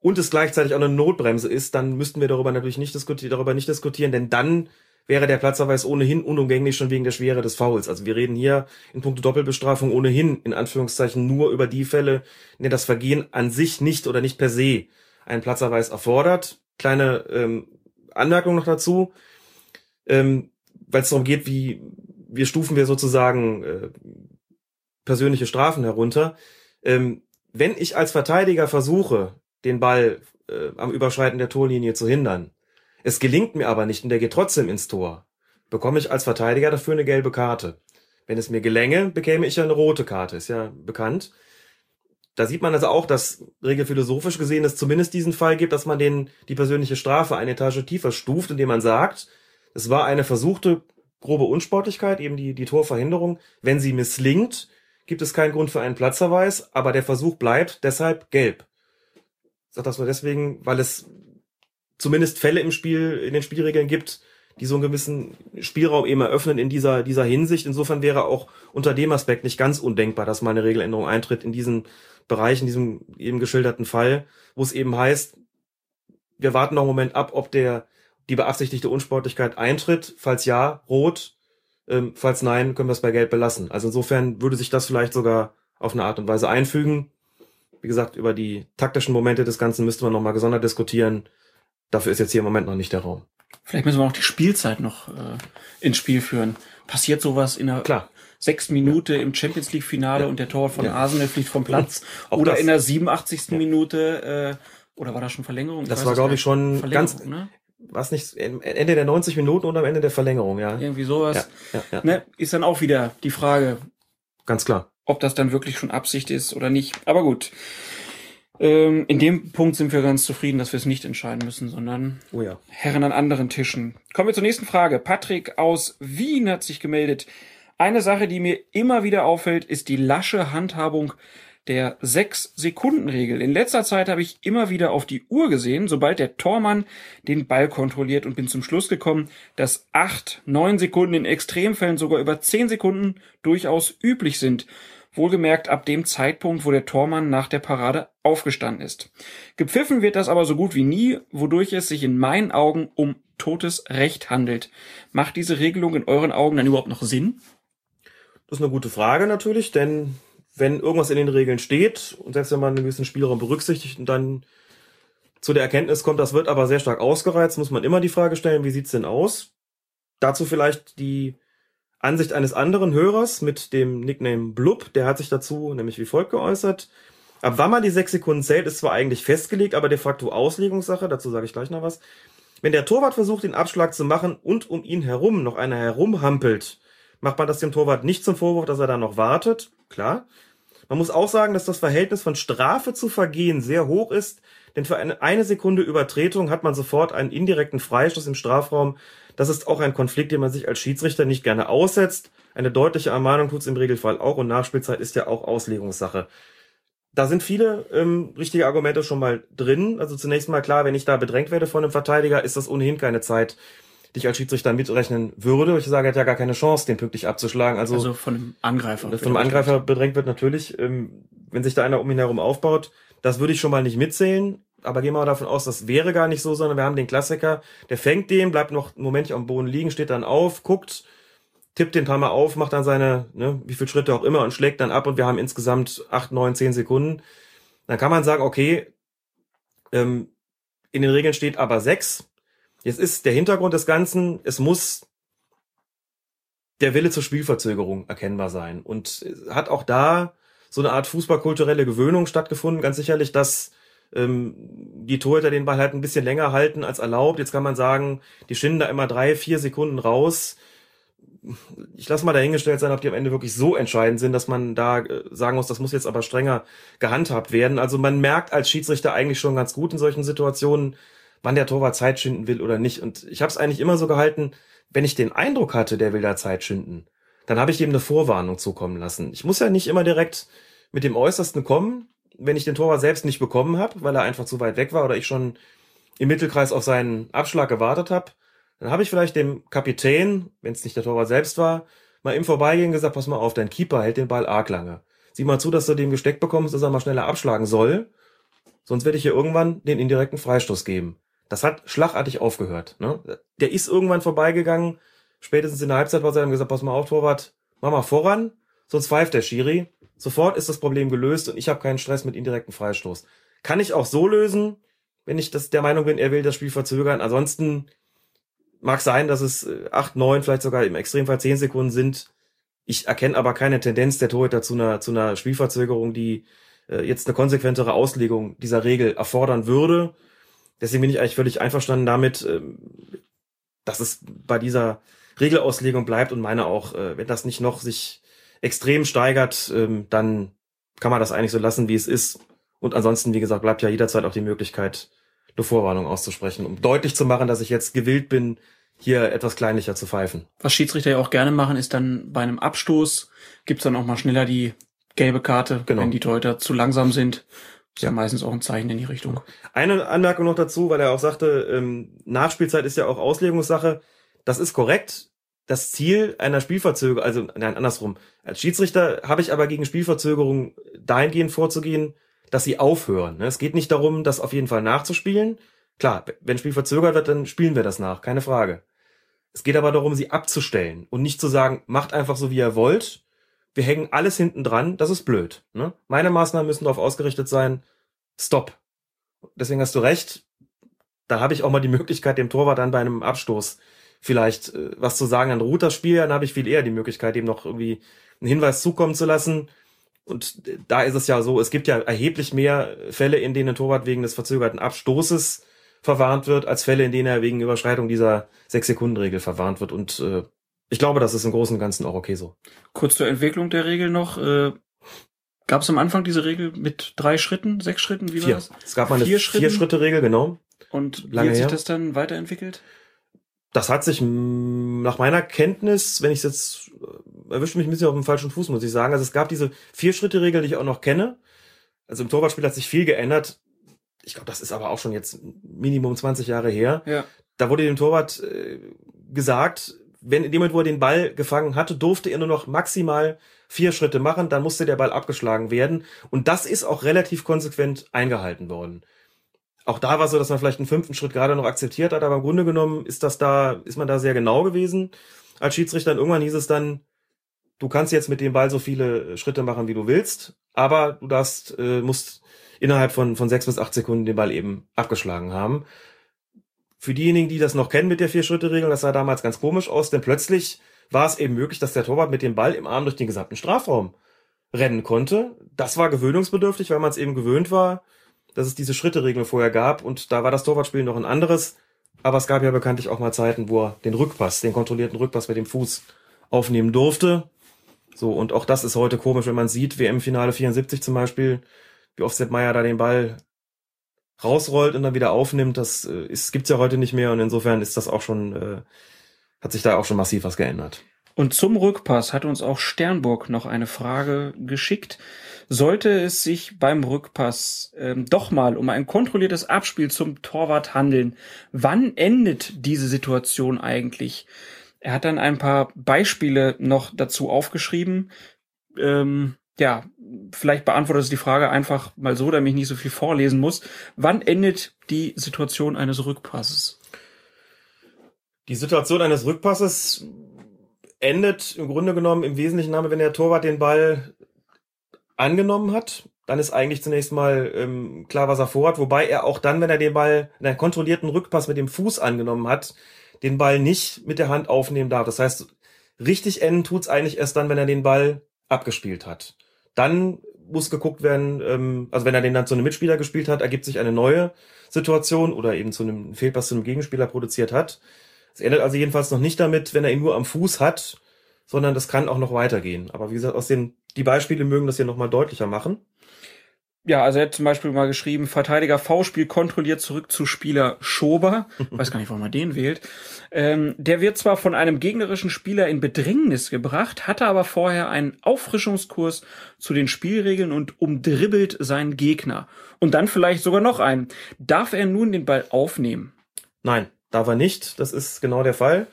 und es gleichzeitig auch eine Notbremse ist, dann müssten wir darüber natürlich nicht diskutieren, darüber nicht diskutieren, denn dann wäre der Platzverweis ohnehin unumgänglich schon wegen der Schwere des Fouls. Also wir reden hier in puncto Doppelbestrafung ohnehin in Anführungszeichen nur über die Fälle, in denen das Vergehen an sich nicht oder nicht per se einen Platzverweis erfordert. Kleine ähm, Anmerkung noch dazu, ähm, weil es darum geht, wie wir stufen wir sozusagen äh, persönliche Strafen herunter. Ähm, wenn ich als Verteidiger versuche, den Ball äh, am Überschreiten der Torlinie zu hindern, es gelingt mir aber nicht und der geht trotzdem ins Tor, bekomme ich als Verteidiger dafür eine gelbe Karte. Wenn es mir gelänge, bekäme ich ja eine rote Karte, ist ja bekannt. Da sieht man also auch, dass regelphilosophisch gesehen es zumindest diesen Fall gibt, dass man den, die persönliche Strafe eine Etage tiefer stuft, indem man sagt, es war eine versuchte grobe Unsportlichkeit, eben die, die Torverhinderung. Wenn sie misslingt, gibt es keinen Grund für einen Platzverweis, aber der Versuch bleibt deshalb gelb. Sage das nur deswegen, weil es zumindest Fälle im Spiel, in den Spielregeln gibt, die so einen gewissen Spielraum eben eröffnen in dieser, dieser Hinsicht. Insofern wäre auch unter dem Aspekt nicht ganz undenkbar, dass mal eine Regeländerung eintritt in diesem Bereich, in diesem eben geschilderten Fall, wo es eben heißt, wir warten noch einen Moment ab, ob der, die beabsichtigte Unsportlichkeit eintritt. Falls ja, rot. Ähm, falls nein, können wir es bei Gelb belassen. Also insofern würde sich das vielleicht sogar auf eine Art und Weise einfügen. Wie gesagt, über die taktischen Momente des Ganzen müsste man nochmal gesondert diskutieren. Dafür ist jetzt hier im Moment noch nicht der Raum. Vielleicht müssen wir auch die Spielzeit noch äh, ins Spiel führen. Passiert sowas in der Klar. sechsten Minute im Champions League Finale und der Torwart von Ja. Arsenal fliegt vom Platz oder das. in der 87. Minute äh, oder war das schon Verlängerung? Das weiß war, es glaub gar ich, schon ganz- ne? Was nicht, Ende der 90 Minuten oder am Ende der Verlängerung, ja. Irgendwie sowas. Ja, ja, ja. Ne? Ist dann auch wieder die Frage, Ganz klar. Ob das dann wirklich schon Absicht ist oder nicht. Aber gut. Ähm, in dem Punkt sind wir ganz zufrieden, dass wir es nicht entscheiden müssen, sondern Oh ja. Herren an anderen Tischen. Kommen wir zur nächsten Frage. Patrick aus Wien hat sich gemeldet. Eine Sache, die mir immer wieder auffällt, ist die lasche Handhabung der 6-Sekunden-Regel. In letzter Zeit habe ich immer wieder auf die Uhr gesehen, sobald der Tormann den Ball kontrolliert und bin zum Schluss gekommen, dass 8, 9 Sekunden in Extremfällen sogar über 10 Sekunden durchaus üblich sind. Wohlgemerkt ab dem Zeitpunkt, wo der Tormann nach der Parade aufgestanden ist. Gepfiffen wird das aber so gut wie nie, wodurch es sich in meinen Augen um totes Recht handelt. Macht diese Regelung in euren Augen dann überhaupt noch Sinn? Das ist eine gute Frage natürlich, denn wenn irgendwas in den Regeln steht und selbst wenn man einen gewissen Spielraum berücksichtigt und dann zu der Erkenntnis kommt, das wird aber sehr stark ausgereizt, muss man immer die Frage stellen, wie sieht's denn aus? Dazu vielleicht die Ansicht eines anderen Hörers mit dem Nickname Blub, der hat sich dazu nämlich wie folgt geäußert. Ab wann man die sechs Sekunden zählt, ist zwar eigentlich festgelegt, aber de facto Auslegungssache, dazu sage ich gleich noch was. Wenn der Torwart versucht, den Abschlag zu machen und um ihn herum noch einer herumhampelt, macht man das dem Torwart nicht zum Vorwurf, dass er da noch wartet. Klar. Man muss auch sagen, dass das Verhältnis von Strafe zu Vergehen sehr hoch ist, denn für eine, Sekunde Übertretung hat man sofort einen indirekten Freistoß im Strafraum. Das ist auch ein Konflikt, den man sich als Schiedsrichter nicht gerne aussetzt. Eine deutliche Ermahnung tut's im Regelfall auch und Nachspielzeit ist ja auch Auslegungssache. Da sind viele ähm, richtige Argumente schon mal drin. Also zunächst mal klar, wenn ich da bedrängt werde von einem Verteidiger, ist das ohnehin keine Zeit, die ich als Schiedsrichter mitrechnen würde. Ich sage, er hat ja gar keine Chance, den pünktlich abzuschlagen. Also, Also von einem Angreifer. von einem Angreifer bedrängt wird natürlich, ähm, wenn sich da einer um ihn herum aufbaut, das würde ich schon mal nicht mitzählen. Aber gehen wir mal davon aus, das wäre gar nicht so, sondern wir haben den Klassiker, der fängt den, bleibt noch einen Moment am Boden liegen, steht dann auf, guckt, tippt den paar Mal auf, macht dann seine, ne, wie viele Schritte auch immer und schlägt dann ab und wir haben insgesamt acht, neun, zehn Sekunden. Dann kann man sagen, okay, ähm, in den Regeln steht aber sechs. Jetzt ist der Hintergrund des Ganzen, es muss der Wille zur Spielverzögerung erkennbar sein. Und hat auch da so eine Art fußballkulturelle Gewöhnung stattgefunden. Ganz sicherlich, dass ähm, die Torhüter den Ball halt ein bisschen länger halten als erlaubt. Jetzt kann man sagen, die schinden da immer drei, vier Sekunden raus. ich lasse mal dahingestellt sein, ob die am Ende wirklich so entscheidend sind, dass man da äh, sagen muss, das muss jetzt aber strenger gehandhabt werden. Also man merkt als Schiedsrichter eigentlich schon ganz gut in solchen Situationen, wann der Torwart Zeit schinden will oder nicht. Und ich habe es eigentlich immer so gehalten, wenn ich den Eindruck hatte, der will da Zeit schinden, dann habe ich ihm eine Vorwarnung zukommen lassen. Ich muss ja nicht immer direkt mit dem Äußersten kommen, wenn ich den Torwart selbst nicht bekommen habe, weil er einfach zu weit weg war oder ich schon im Mittelkreis auf seinen Abschlag gewartet habe. Dann habe ich vielleicht dem Kapitän, wenn es nicht der Torwart selbst war, mal im Vorbeigehen gesagt, pass mal auf, dein Keeper hält den Ball arg lange. Sieh mal zu, dass du dem gesteckt bekommst, dass er mal schneller abschlagen soll. Sonst werde ich hier irgendwann den indirekten Freistoß geben. Das hat schlagartig aufgehört. Ne? Der ist irgendwann vorbeigegangen. Spätestens in der Halbzeit war er dann gesagt, pass mal auf, Torwart, mach mal voran, sonst pfeift der Schiri. Sofort ist das Problem gelöst und ich habe keinen Stress mit indirekten Freistoß. Kann ich auch so lösen, wenn ich das der Meinung bin, er will das Spiel verzögern. Ansonsten mag sein, dass es äh, acht, neun, vielleicht sogar im Extremfall zehn Sekunden sind. Ich erkenne aber keine Tendenz der Torhüter zu einer, zu einer Spielverzögerung, die äh, jetzt eine konsequentere Auslegung dieser Regel erfordern würde. Deswegen bin ich eigentlich völlig einverstanden damit, ähm, dass es bei dieser Regelauslegung bleibt und meine auch, äh, wenn das nicht noch sich extrem steigert, ähm, dann kann man das eigentlich so lassen, wie es ist. Und ansonsten, wie gesagt, bleibt ja jederzeit auch die Möglichkeit, eine Vorwarnung auszusprechen, um deutlich zu machen, dass ich jetzt gewillt bin, hier etwas kleinlicher zu pfeifen. Was Schiedsrichter ja auch gerne machen, ist dann bei einem Abstoß gibt's dann auch mal schneller die gelbe Karte, Genau. wenn die Torhüter zu langsam sind. Ist ja. Ja. meistens auch ein Zeichen in die Richtung. Eine Anmerkung noch dazu, weil er auch sagte, ähm, Nachspielzeit ist ja auch Auslegungssache. Das ist korrekt. Das Ziel einer Spielverzögerung, also nein, andersrum. Als Schiedsrichter habe ich aber gegen Spielverzögerung dahingehend vorzugehen, dass sie aufhören. ne? Es geht nicht darum, das auf jeden Fall nachzuspielen. Klar, wenn Spiel verzögert wird, dann spielen wir das nach, keine Frage. Es geht aber darum, sie abzustellen und nicht zu sagen, macht einfach so, wie ihr wollt. Wir hängen alles hinten dran, das ist blöd. Ne? Meine Maßnahmen müssen darauf ausgerichtet sein, stopp. Deswegen hast du recht. Da habe ich auch mal die Möglichkeit, dem Torwart dann bei einem Abstoß vielleicht äh, was zu sagen. Dann ruht das Spiel, dann habe ich viel eher die Möglichkeit, dem noch irgendwie einen Hinweis zukommen zu lassen. Und äh, da ist es ja so, es gibt ja erheblich mehr Fälle, in denen ein Torwart wegen des verzögerten Abstoßes verwarnt wird, als Fälle, in denen er wegen Überschreitung dieser Sechs-Sekunden-Regel verwarnt wird. Und äh, ich glaube, das ist im Großen und Ganzen auch okay so. Kurz zur Entwicklung der Regel noch. Äh, Gab es am Anfang diese Regel mit drei Schritten, sechs Schritten? Wie war Vier. das? Es gab mal eine Vier? Vier-Schritte-Regel, genau. Und wie Lange hat sich her. das dann weiterentwickelt? Das hat sich nach meiner Kenntnis, wenn ich jetzt äh, erwischt mich ein bisschen auf dem falschen Fuß, muss ich sagen. Also es gab diese Vier-Schritte-Regel, die ich auch noch kenne. Also im Torwartspiel hat sich viel geändert. Ich glaube, das ist aber auch schon jetzt Minimum 20 Jahre her. Ja. Da wurde dem Torwart äh, gesagt, wenn in dem Moment, wo er den Ball gefangen hatte, durfte er nur noch maximal vier Schritte machen, dann musste der Ball abgeschlagen werden. Und das ist auch relativ konsequent eingehalten worden. Auch da war so, dass man vielleicht einen fünften Schritt gerade noch akzeptiert hat, aber im Grunde genommen ist das da, ist man da sehr genau gewesen als Schiedsrichter. Und irgendwann hieß es dann, du kannst jetzt mit dem Ball so viele Schritte machen, wie du willst, aber du darfst, äh, musst innerhalb von, von sechs bis acht Sekunden den Ball eben abgeschlagen haben. Für diejenigen, die das noch kennen mit der Vier-Schritte-Regel, das sah damals ganz komisch aus, denn plötzlich war es eben möglich, dass der Torwart mit dem Ball im Arm durch den gesamten Strafraum rennen konnte. Das war gewöhnungsbedürftig, weil man es eben gewöhnt war, dass es diese Schritte-Regel vorher gab und da war das Torwartspiel noch ein anderes. Aber es gab ja bekanntlich auch mal Zeiten, wo er den Rückpass, den kontrollierten Rückpass mit dem Fuß aufnehmen durfte. So, und auch das ist heute komisch, wenn man sieht, WM-Finale 74 zum Beispiel, wie oft Sepp Meier da den Ball rausrollt und dann wieder aufnimmt, das äh, ist, gibt's ja heute nicht mehr und insofern ist das auch schon, äh, hat sich da auch schon massiv was geändert. Und zum Rückpass hat uns auch Sternburg noch eine Frage geschickt. Sollte es sich beim Rückpass ähm, doch mal um ein kontrolliertes Abspiel zum Torwart handeln, wann endet diese Situation eigentlich? Er hat dann ein paar Beispiele noch dazu aufgeschrieben. Ähm, ja, vielleicht beantwortet es die Frage einfach mal so, damit ich nicht so viel vorlesen muss. Wann endet die Situation eines Rückpasses? Die Situation eines Rückpasses endet im Grunde genommen im Wesentlichen wenn der Torwart den Ball angenommen hat. Dann ist eigentlich zunächst mal ähm, klar, was er vorhat. Wobei er auch dann, wenn er den Ball in einem kontrollierten Rückpass mit dem Fuß angenommen hat, den Ball nicht mit der Hand aufnehmen darf. Das heißt, richtig enden tut's eigentlich erst dann, wenn er den Ball abgespielt hat. Dann muss geguckt werden, ähm, also wenn er den dann zu einem Mitspieler gespielt hat, ergibt sich eine neue Situation oder eben zu einem Fehlpass zu einem Gegenspieler produziert hat. Es endet also jedenfalls noch nicht damit, wenn er ihn nur am Fuß hat, sondern das kann auch noch weitergehen. Aber wie gesagt, aus den, die Beispiele mögen das hier nochmal deutlicher machen. Ja, also er hat zum Beispiel mal geschrieben, Verteidiger V-Spiel kontrolliert zurück zu Spieler Schober. Weiß gar nicht, warum man den wählt. Ähm, der wird zwar von einem gegnerischen Spieler in Bedrängnis gebracht, hatte aber vorher einen Auffrischungskurs zu den Spielregeln und umdribbelt seinen Gegner. Und dann vielleicht sogar noch einen. Darf er nun den Ball aufnehmen? Nein, darf er nicht. Das ist genau der Fall.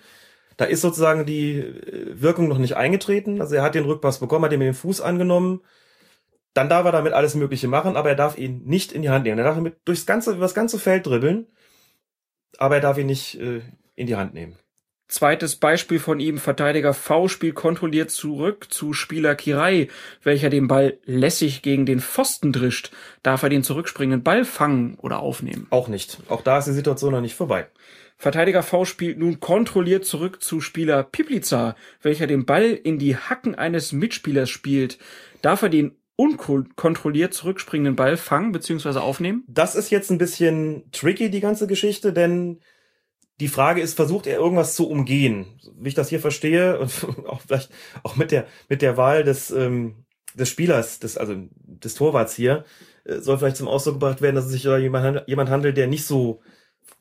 Da ist sozusagen die äh, Wirkung noch nicht eingetreten. Also er hat den Rückpass bekommen, hat ihn mit dem Fuß angenommen dann darf er damit alles Mögliche machen, aber er darf ihn nicht in die Hand nehmen. Er darf damit durchs ganze, über das ganze Feld dribbeln, aber er darf ihn nicht äh, in die Hand nehmen. Zweites Beispiel von ihm, Verteidiger V spielt kontrolliert zurück zu Spieler Kirai, welcher den Ball lässig gegen den Pfosten drischt. Darf er den zurückspringenden Ball fangen oder aufnehmen? Auch nicht. Auch da ist die Situation noch nicht vorbei. Verteidiger V spielt nun kontrolliert zurück zu Spieler Piplica, welcher den Ball in die Hacken eines Mitspielers spielt. Darf er den unkontrolliert zurückspringenden Ball fangen bzw. aufnehmen? Das ist jetzt ein bisschen tricky, die ganze Geschichte, denn die Frage ist, versucht er irgendwas zu umgehen? Wie ich das hier verstehe, und auch vielleicht auch mit der, mit der Wahl des, ähm, des Spielers, des, also des Torwarts hier, äh, soll vielleicht zum Ausdruck gebracht werden, dass es sich da jemand, jemand handelt, der nicht so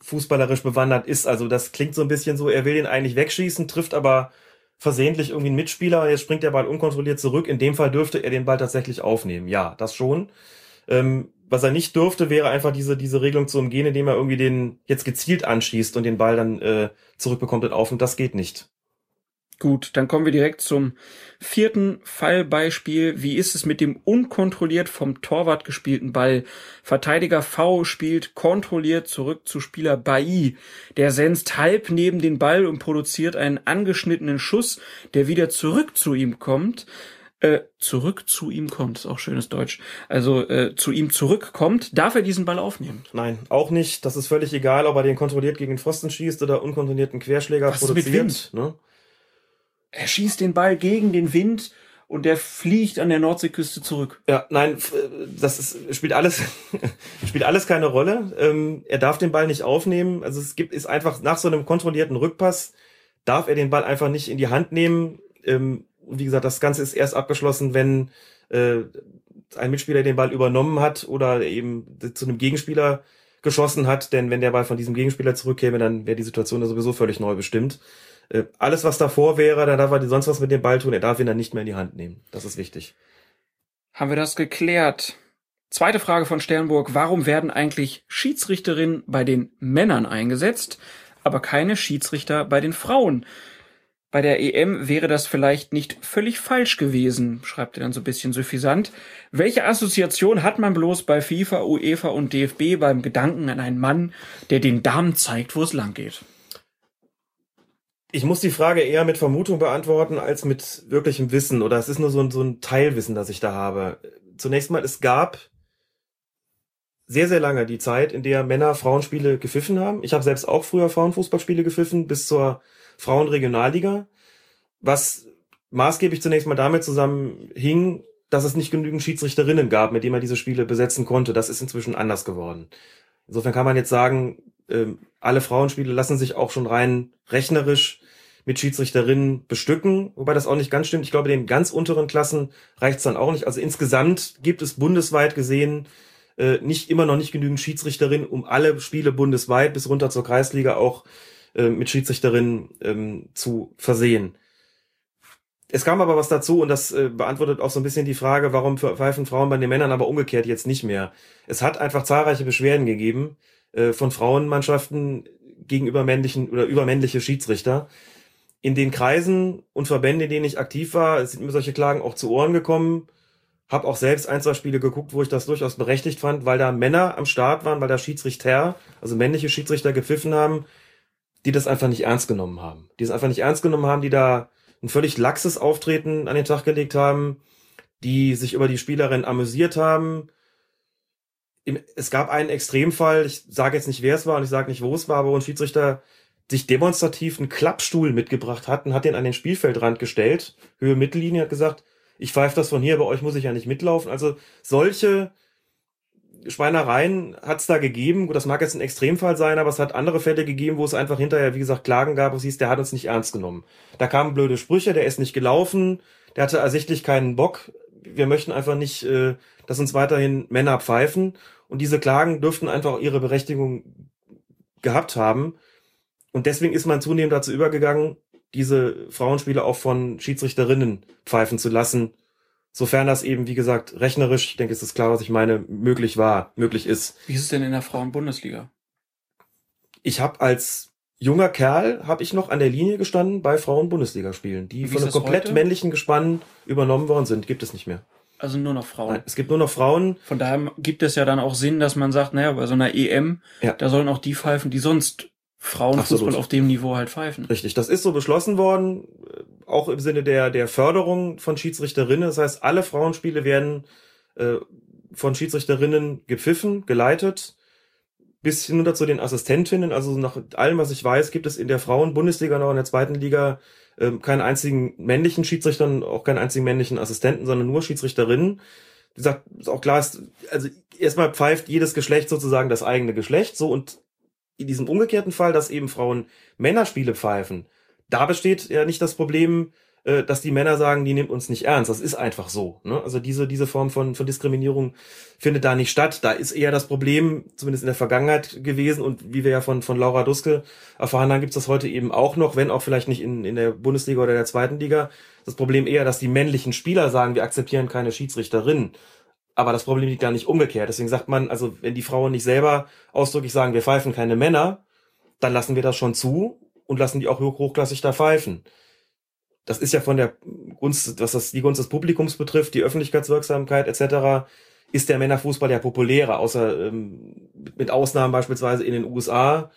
fußballerisch bewandert ist. Also das klingt so ein bisschen so, er will den eigentlich wegschießen, trifft aber versehentlich irgendwie ein Mitspieler, jetzt springt der Ball unkontrolliert zurück. In dem Fall dürfte er den Ball tatsächlich aufnehmen. Ja, das schon. Ähm, was er nicht dürfte, wäre einfach diese, diese Regelung zu umgehen, indem er irgendwie den jetzt gezielt anschießt und den Ball dann äh, zurückbekommt und auf. Und das geht nicht. Gut, dann kommen wir direkt zum vierten Fallbeispiel. Wie ist es mit dem unkontrolliert vom Torwart gespielten Ball? Verteidiger V spielt kontrolliert zurück zu Spieler Bai. Der senzt halb neben den Ball und produziert einen angeschnittenen Schuss, der wieder zurück zu ihm kommt. Äh, zurück zu ihm kommt, ist auch schönes Deutsch. Also äh, zu ihm zurückkommt, darf er diesen Ball aufnehmen? Nein, auch nicht. Das ist völlig egal, ob er den kontrolliert gegen den Pfosten schießt oder unkontrollierten Querschläger Was produziert. mit Wind? Ne? Er schießt den Ball gegen den Wind und der fliegt an der Nordseeküste zurück. Ja, nein, das ist, spielt alles, spielt alles keine Rolle. Ähm, er darf den Ball nicht aufnehmen. Also es gibt, ist einfach nach so einem kontrollierten Rückpass darf er den Ball einfach nicht in die Hand nehmen. Ähm, wie gesagt, das Ganze ist erst abgeschlossen, wenn äh, ein Mitspieler den Ball übernommen hat oder eben zu einem Gegenspieler geschossen hat. Denn wenn der Ball von diesem Gegenspieler zurückkäme, dann wäre die Situation da sowieso völlig neu bestimmt. Äh, alles, was davor wäre, dann darf er sonst was mit dem Ball tun. Er darf ihn dann nicht mehr in die Hand nehmen. Das ist wichtig. Haben wir das geklärt? Zweite Frage von Sternburg. Warum werden eigentlich Schiedsrichterinnen bei den Männern eingesetzt, aber keine Schiedsrichter bei den Frauen? Bei der EM wäre das vielleicht nicht völlig falsch gewesen, schreibt er dann so ein bisschen suffisant. Welche Assoziation hat man bloß bei FIFA, UEFA und DFB beim Gedanken an einen Mann, der den Damen zeigt, wo es lang geht? Ich muss die Frage eher mit Vermutung beantworten als mit wirklichem Wissen oder es ist nur so ein, so ein Teilwissen, das ich da habe. Zunächst mal, es gab sehr, sehr lange die Zeit, in der Männer Frauenspiele gepfiffen haben. Ich habe selbst auch früher Frauenfußballspiele gepfiffen bis zur Frauenregionalliga, was maßgeblich zunächst mal damit zusammenhing, dass es nicht genügend Schiedsrichterinnen gab, mit denen man diese Spiele besetzen konnte. Das ist inzwischen anders geworden. Insofern kann man jetzt sagen, ähm, alle Frauenspiele lassen sich auch schon rein rechnerisch mit Schiedsrichterinnen bestücken, wobei das auch nicht ganz stimmt. Ich glaube, den ganz unteren Klassen reicht es dann auch nicht. Also insgesamt gibt es bundesweit gesehen äh, nicht immer noch nicht genügend Schiedsrichterinnen, um alle Spiele bundesweit bis runter zur Kreisliga auch äh, mit Schiedsrichterinnen ähm, zu versehen. Es kam aber was dazu und das äh, beantwortet auch so ein bisschen die Frage, warum pfeifen Frauen bei den Männern aber umgekehrt jetzt nicht mehr. Es hat einfach zahlreiche Beschwerden gegeben äh, von Frauenmannschaften gegenüber männlichen oder übermännliche Schiedsrichter. In den Kreisen und Verbänden, in denen ich aktiv war, sind mir solche Klagen auch zu Ohren gekommen. Hab auch selbst ein, zwei Spiele geguckt, wo ich das durchaus berechtigt fand, weil da Männer am Start waren, weil da Schiedsrichter, also männliche Schiedsrichter gepfiffen haben, die das einfach nicht ernst genommen haben. Die es einfach nicht ernst genommen haben, die da ein völlig laxes Auftreten an den Tag gelegt haben, die sich über die Spielerin amüsiert haben. Es gab einen Extremfall, ich sage jetzt nicht, wer es war und ich sage nicht, wo es war, aber wo ein Schiedsrichter sich demonstrativ einen Klappstuhl mitgebracht hat und hat den an den Spielfeldrand gestellt, Höhe Mittellinie, hat gesagt, ich pfeife das von hier, bei euch muss ich ja nicht mitlaufen. Also solche Schweinereien hat es da gegeben. Gut, das mag jetzt ein Extremfall sein, aber es hat andere Fälle gegeben, wo es einfach hinterher, wie gesagt, Klagen gab, wo es hieß, der hat uns nicht ernst genommen. Da kamen blöde Sprüche, der ist nicht gelaufen, der hatte ersichtlich keinen Bock. Wir möchten einfach nicht, äh, dass uns weiterhin Männer pfeifen. Und diese Klagen dürften einfach auch ihre Berechtigung gehabt haben. Und deswegen ist man zunehmend dazu übergegangen, diese Frauenspiele auch von Schiedsrichterinnen pfeifen zu lassen, sofern das eben, wie gesagt, rechnerisch, ich denke, es ist klar, was ich meine, möglich war, möglich ist. Wie ist es denn in der Frauen-Bundesliga? Ich habe als junger Kerl, habe ich noch an der Linie gestanden bei Frauen-Bundesliga-Spielen, die von einem komplett heute? männlichen Gespann übernommen worden sind. Gibt es nicht mehr. Also nur noch Frauen. Nein, es gibt nur noch Frauen. Von daher gibt es ja dann auch Sinn, dass man sagt, naja, bei so einer EM, Ja. da sollen auch die pfeifen, die sonst Frauenfußball Absolut. auf dem Niveau halt pfeifen. Richtig, das ist so beschlossen worden, äh, auch im Sinne der, der Förderung von Schiedsrichterinnen. Das heißt, alle Frauenspiele werden äh, von Schiedsrichterinnen gepfiffen, geleitet, bis hinunter zu den Assistentinnen. Also nach allem, was ich weiß, gibt es in der Frauen-Bundesliga noch in der zweiten Liga ähm, keinen einzigen männlichen Schiedsrichter, und auch keinen einzigen männlichen Assistenten, sondern nur Schiedsrichterinnen. Wie gesagt, ist auch klar, ist, also erstmal pfeift jedes Geschlecht sozusagen das eigene Geschlecht, so und in diesem umgekehrten Fall, dass eben Frauen Männerspiele pfeifen, da besteht ja nicht das Problem, äh, dass die Männer sagen, die nimmt uns nicht ernst. Das ist einfach so. Ne? Also diese, diese Form von, von Diskriminierung findet da nicht statt. Da ist eher das Problem, zumindest in der Vergangenheit gewesen und wie wir ja von, von Laura Duske erfahren haben, gibt's das heute eben auch noch, wenn auch vielleicht nicht in, in der Bundesliga oder der zweiten Liga. Das Problem eher, dass die männlichen Spieler sagen, wir akzeptieren keine Schiedsrichterinnen. Aber das Problem liegt gar nicht umgekehrt. Deswegen sagt man, also wenn die Frauen nicht selber ausdrücklich sagen, wir pfeifen keine Männer, dann lassen wir das schon zu und lassen die auch hoch, hochklassig da pfeifen. Das ist ja von der Gunst, was das die Gunst des Publikums betrifft, die Öffentlichkeitswirksamkeit etc., ist der Männerfußball ja populärer, außer ähm, mit Ausnahmen beispielsweise in den USA.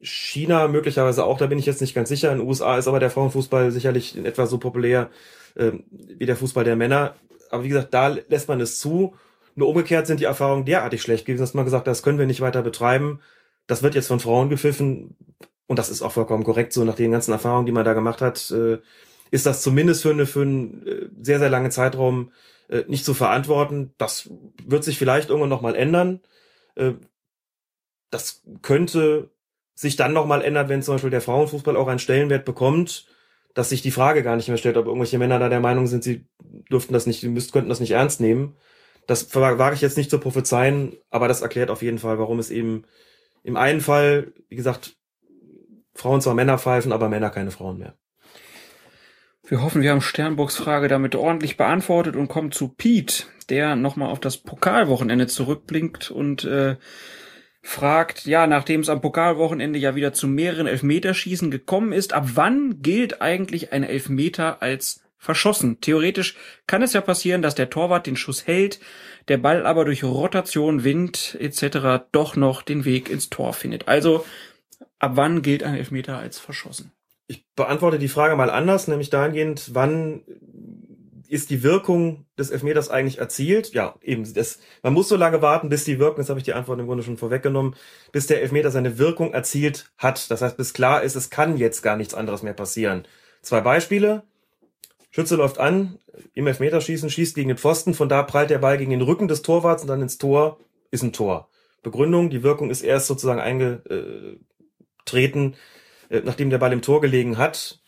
China möglicherweise auch, da bin ich jetzt nicht ganz sicher. In den USA ist aber der Frauenfußball sicherlich in etwa so populär ähm, wie der Fußball der Männer. Aber wie gesagt, da lässt man es zu. Nur umgekehrt sind die Erfahrungen derartig schlecht gewesen, dass man gesagt hat, das können wir nicht weiter betreiben. Das wird jetzt von Frauen gepfiffen. Und das ist auch vollkommen korrekt so. Nach den ganzen Erfahrungen, die man da gemacht hat, äh, ist das zumindest für, eine, für einen äh, sehr, sehr langen Zeitraum äh, nicht zu verantworten. Das wird sich vielleicht irgendwann nochmal ändern. Äh, das könnte sich dann nochmal ändern, wenn zum Beispiel der Frauenfußball auch einen Stellenwert bekommt, dass sich die Frage gar nicht mehr stellt, ob irgendwelche Männer da der Meinung sind, sie dürften das nicht, sie müssten, könnten das nicht ernst nehmen. Das wage ich jetzt nicht zu prophezeien, aber das erklärt auf jeden Fall, warum es eben im einen Fall, wie gesagt, Frauen zwar Männer pfeifen, aber Männer keine Frauen mehr. Wir hoffen, wir haben Sternburgs Frage damit ordentlich beantwortet und kommen zu Pete, der nochmal auf das Pokalwochenende zurückblinkt und äh, fragt, ja, nachdem es am Pokalwochenende ja wieder zu mehreren Elfmeterschießen gekommen ist, ab wann gilt eigentlich ein Elfmeter als verschossen? Theoretisch kann es ja passieren, dass der Torwart den Schuss hält, der Ball aber durch Rotation, Wind etc. doch noch den Weg ins Tor findet. Also, ab wann gilt ein Elfmeter als verschossen? Ich beantworte die Frage mal anders, nämlich dahingehend, wann ist die Wirkung des Elfmeters eigentlich erzielt? Ja, eben, das, man muss so lange warten, bis die Wirkung, jetzt habe ich die Antwort im Grunde schon vorweggenommen, bis der Elfmeter seine Wirkung erzielt hat. Das heißt, bis klar ist, es kann jetzt gar nichts anderes mehr passieren. Zwei Beispiele. Schütze läuft an, im Elfmeterschießen, schießt gegen den Pfosten, von da prallt der Ball gegen den Rücken des Torwarts und dann ins Tor, ist ein Tor. Begründung, die Wirkung ist erst sozusagen eingetreten, äh, nachdem der Ball im Tor gelegen hat.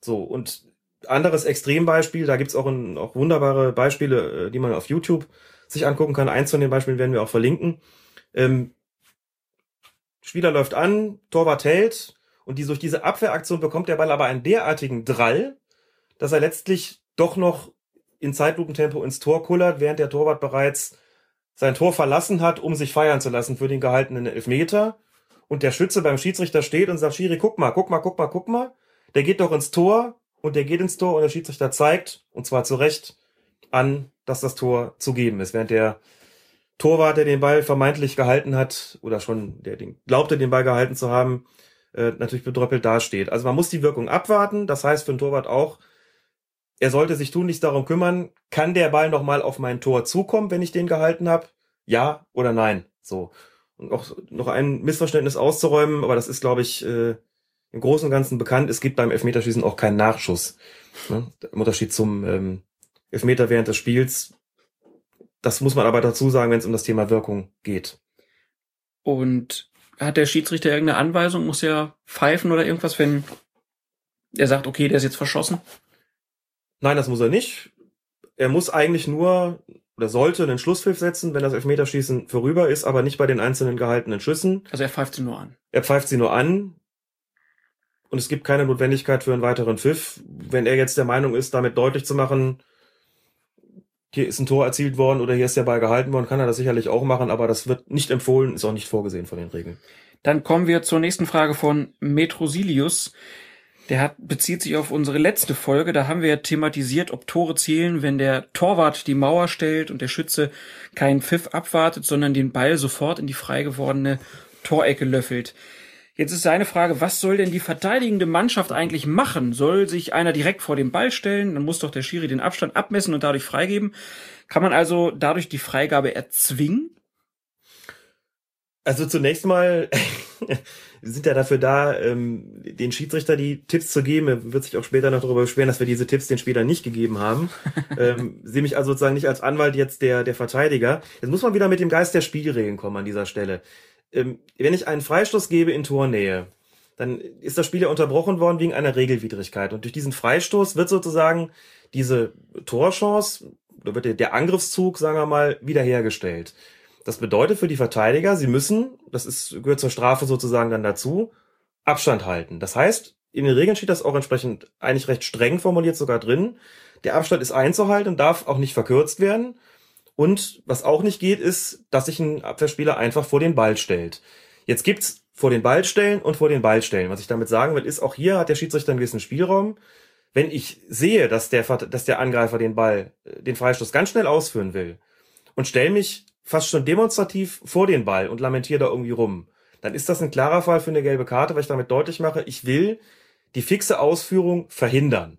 So, und anderes Extrembeispiel, da gibt's auch, auch wunderbare Beispiele, äh, die man auf YouTube sich angucken kann. Eins von den Beispielen werden wir auch verlinken. Ähm, Spieler läuft an, Torwart hält und die, durch diese Abwehraktion bekommt der Ball aber einen derartigen Drall, dass er letztlich doch noch in Zeitlupentempo ins Tor kullert, während der Torwart bereits sein Tor verlassen hat, um sich feiern zu lassen für den gehaltenen Elfmeter. Und der Schütze beim Schiedsrichter steht und sagt, Schiri, guck mal, guck mal, guck mal, guck mal. Der geht doch ins Tor und der geht ins Tor und der Schiedsrichter zeigt, und zwar zu Recht, an, dass das Tor zu geben ist. Während der Torwart, der den Ball vermeintlich gehalten hat, oder schon, der den, glaubte, den Ball gehalten zu haben, äh, natürlich bedröppelt dasteht. Also man muss die Wirkung abwarten. Das heißt für den Torwart auch, er sollte sich tunlichst darum kümmern, kann der Ball nochmal auf mein Tor zukommen, wenn ich den gehalten habe? Ja oder nein? So. Auch noch ein Missverständnis auszuräumen, aber das ist, glaube ich, äh, im Großen und Ganzen bekannt. Es gibt beim Elfmeterschießen auch keinen Nachschuss. Ne? Im Unterschied zum ähm, Elfmeter während des Spiels Das muss man aber dazu sagen, wenn es um das Thema Wirkung geht. Und hat der Schiedsrichter irgendeine Anweisung? Muss er pfeifen oder irgendwas, wenn er sagt, okay, der ist jetzt verschossen? Nein, das muss er nicht. Er muss eigentlich nur oder sollte einen Schlusspfiff setzen, wenn das Elfmeterschießen vorüber ist, aber nicht bei den einzelnen gehaltenen Schüssen. Also er pfeift sie nur an. Er pfeift sie nur an. Und es gibt keine Notwendigkeit für einen weiteren Pfiff. Wenn er jetzt der Meinung ist, damit deutlich zu machen, hier ist ein Tor erzielt worden oder hier ist der Ball gehalten worden, kann er das sicherlich auch machen, aber das wird nicht empfohlen, ist auch nicht vorgesehen von den Regeln. Dann kommen wir zur nächsten Frage von Metrosilius. Der hat, bezieht sich auf unsere letzte Folge. Da haben wir ja thematisiert, ob Tore zählen, wenn der Torwart die Mauer stellt und der Schütze keinen Pfiff abwartet, sondern den Ball sofort in die frei gewordene Torecke löffelt. Jetzt ist seine Frage, was soll denn die verteidigende Mannschaft eigentlich machen? Soll sich einer direkt vor den Ball stellen? Dann muss doch der Schiri den Abstand abmessen und dadurch freigeben. Kann man also dadurch die Freigabe erzwingen? Also zunächst mal sind ja dafür da, ähm, den Schiedsrichter die Tipps zu geben. Er wird sich auch später noch darüber beschweren, dass wir diese Tipps den Spielern nicht gegeben haben. ähm, sehe mich also sozusagen nicht als Anwalt jetzt der, der Verteidiger. Jetzt muss man wieder mit dem Geist der Spielregeln kommen an dieser Stelle ähm, wenn ich einen Freistoß gebe in Tornähe, dann ist das Spiel ja unterbrochen worden wegen einer Regelwidrigkeit. Und durch diesen Freistoß wird sozusagen diese Torchance, oder wird der Angriffszug, sagen wir mal, wiederhergestellt. Das bedeutet für die Verteidiger, sie müssen, das ist, gehört zur Strafe sozusagen dann dazu, Abstand halten. Das heißt, in den Regeln steht das auch entsprechend eigentlich recht streng formuliert sogar drin. Der Abstand ist einzuhalten und darf auch nicht verkürzt werden. Und was auch nicht geht, ist, dass sich ein Abwehrspieler einfach vor den Ball stellt. Jetzt gibt's vor den Ball stellen und vor den Ball stellen. Was ich damit sagen will, ist, auch hier hat der Schiedsrichter einen gewissen Spielraum. Wenn ich sehe, dass der, dass der Angreifer den Ball, äh, den Freistoß ganz schnell ausführen will und stelle mich fast schon demonstrativ vor den Ball und lamentiere da irgendwie rum, dann ist das ein klarer Fall für eine gelbe Karte, weil ich damit deutlich mache, ich will die fixe Ausführung verhindern.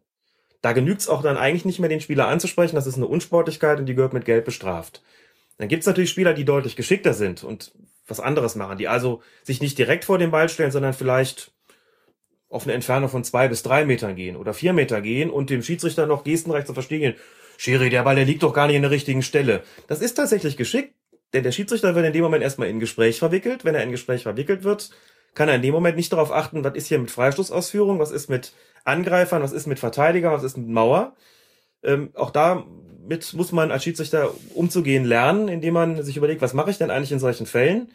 Da genügt's auch dann eigentlich nicht mehr, den Spieler anzusprechen. Das ist eine Unsportlichkeit und die gehört mit Geld bestraft. Dann gibt's natürlich Spieler, die deutlich geschickter sind und was anderes machen, die also sich nicht direkt vor den Ball stellen, sondern vielleicht auf eine Entfernung von zwei bis drei Metern gehen oder vier Meter gehen und dem Schiedsrichter noch gestenrecht zu verstehen. Schiri, der Ball, der liegt doch gar nicht in der richtigen Stelle. Das ist tatsächlich geschickt, denn der Schiedsrichter wird in dem Moment erstmal in Gespräch verwickelt. Wenn er in Gespräch verwickelt wird, kann er in dem Moment nicht darauf achten, was ist hier mit Freistoßausführung, was ist mit Angreifern, was ist mit Verteidigern, was ist mit Mauer. Ähm, auch damit muss man als Schiedsrichter umzugehen lernen, indem man sich überlegt, was mache ich denn eigentlich in solchen Fällen?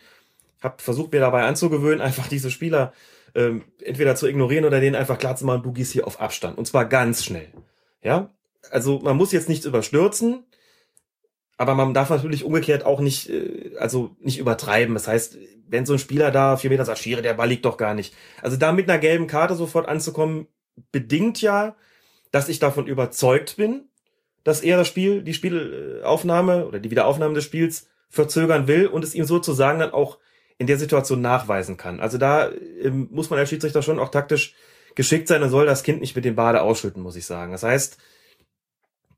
Hab versucht mir dabei anzugewöhnen, einfach diese Spieler ähm, entweder zu ignorieren oder denen einfach klar zu machen, du gehst hier auf Abstand. Und zwar ganz schnell. Ja, also man muss jetzt nichts überstürzen, aber man darf natürlich umgekehrt auch nicht, äh, also nicht übertreiben. Das heißt, wenn so ein Spieler da vier Meter sagt, Schiere, der Ball liegt doch gar nicht. Also da mit einer gelben Karte sofort anzukommen, bedingt ja, dass ich davon überzeugt bin, dass er das Spiel, die Spielaufnahme oder die Wiederaufnahme des Spiels verzögern will und es ihm sozusagen dann auch in der Situation nachweisen kann. Also da ähm, muss man als Schiedsrichter schon auch taktisch geschickt sein und soll das Kind nicht mit dem Bade ausschütten, muss ich sagen. Das heißt,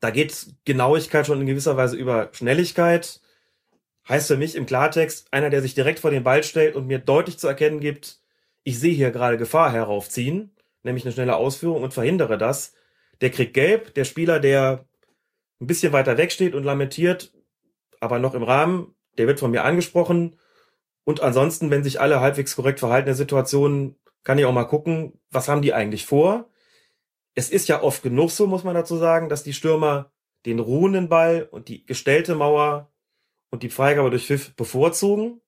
da geht Genauigkeit schon in gewisser Weise über Schnelligkeit. Heißt für mich im Klartext, einer, der sich direkt vor den Ball stellt und mir deutlich zu erkennen gibt, ich sehe hier gerade Gefahr heraufziehen, nämlich eine schnelle Ausführung und verhindere das, der kriegt gelb. Der Spieler, der ein bisschen weiter weg steht und lamentiert, aber noch im Rahmen, der wird von mir angesprochen. Und ansonsten, wenn sich alle halbwegs korrekt verhalten in der Situation, kann ich auch mal gucken, was haben die eigentlich vor? Es ist ja oft genug so, muss man dazu sagen, dass die Stürmer den ruhenden Ball und die gestellte Mauer und die Freigabe durch Pfiff bevorzugen,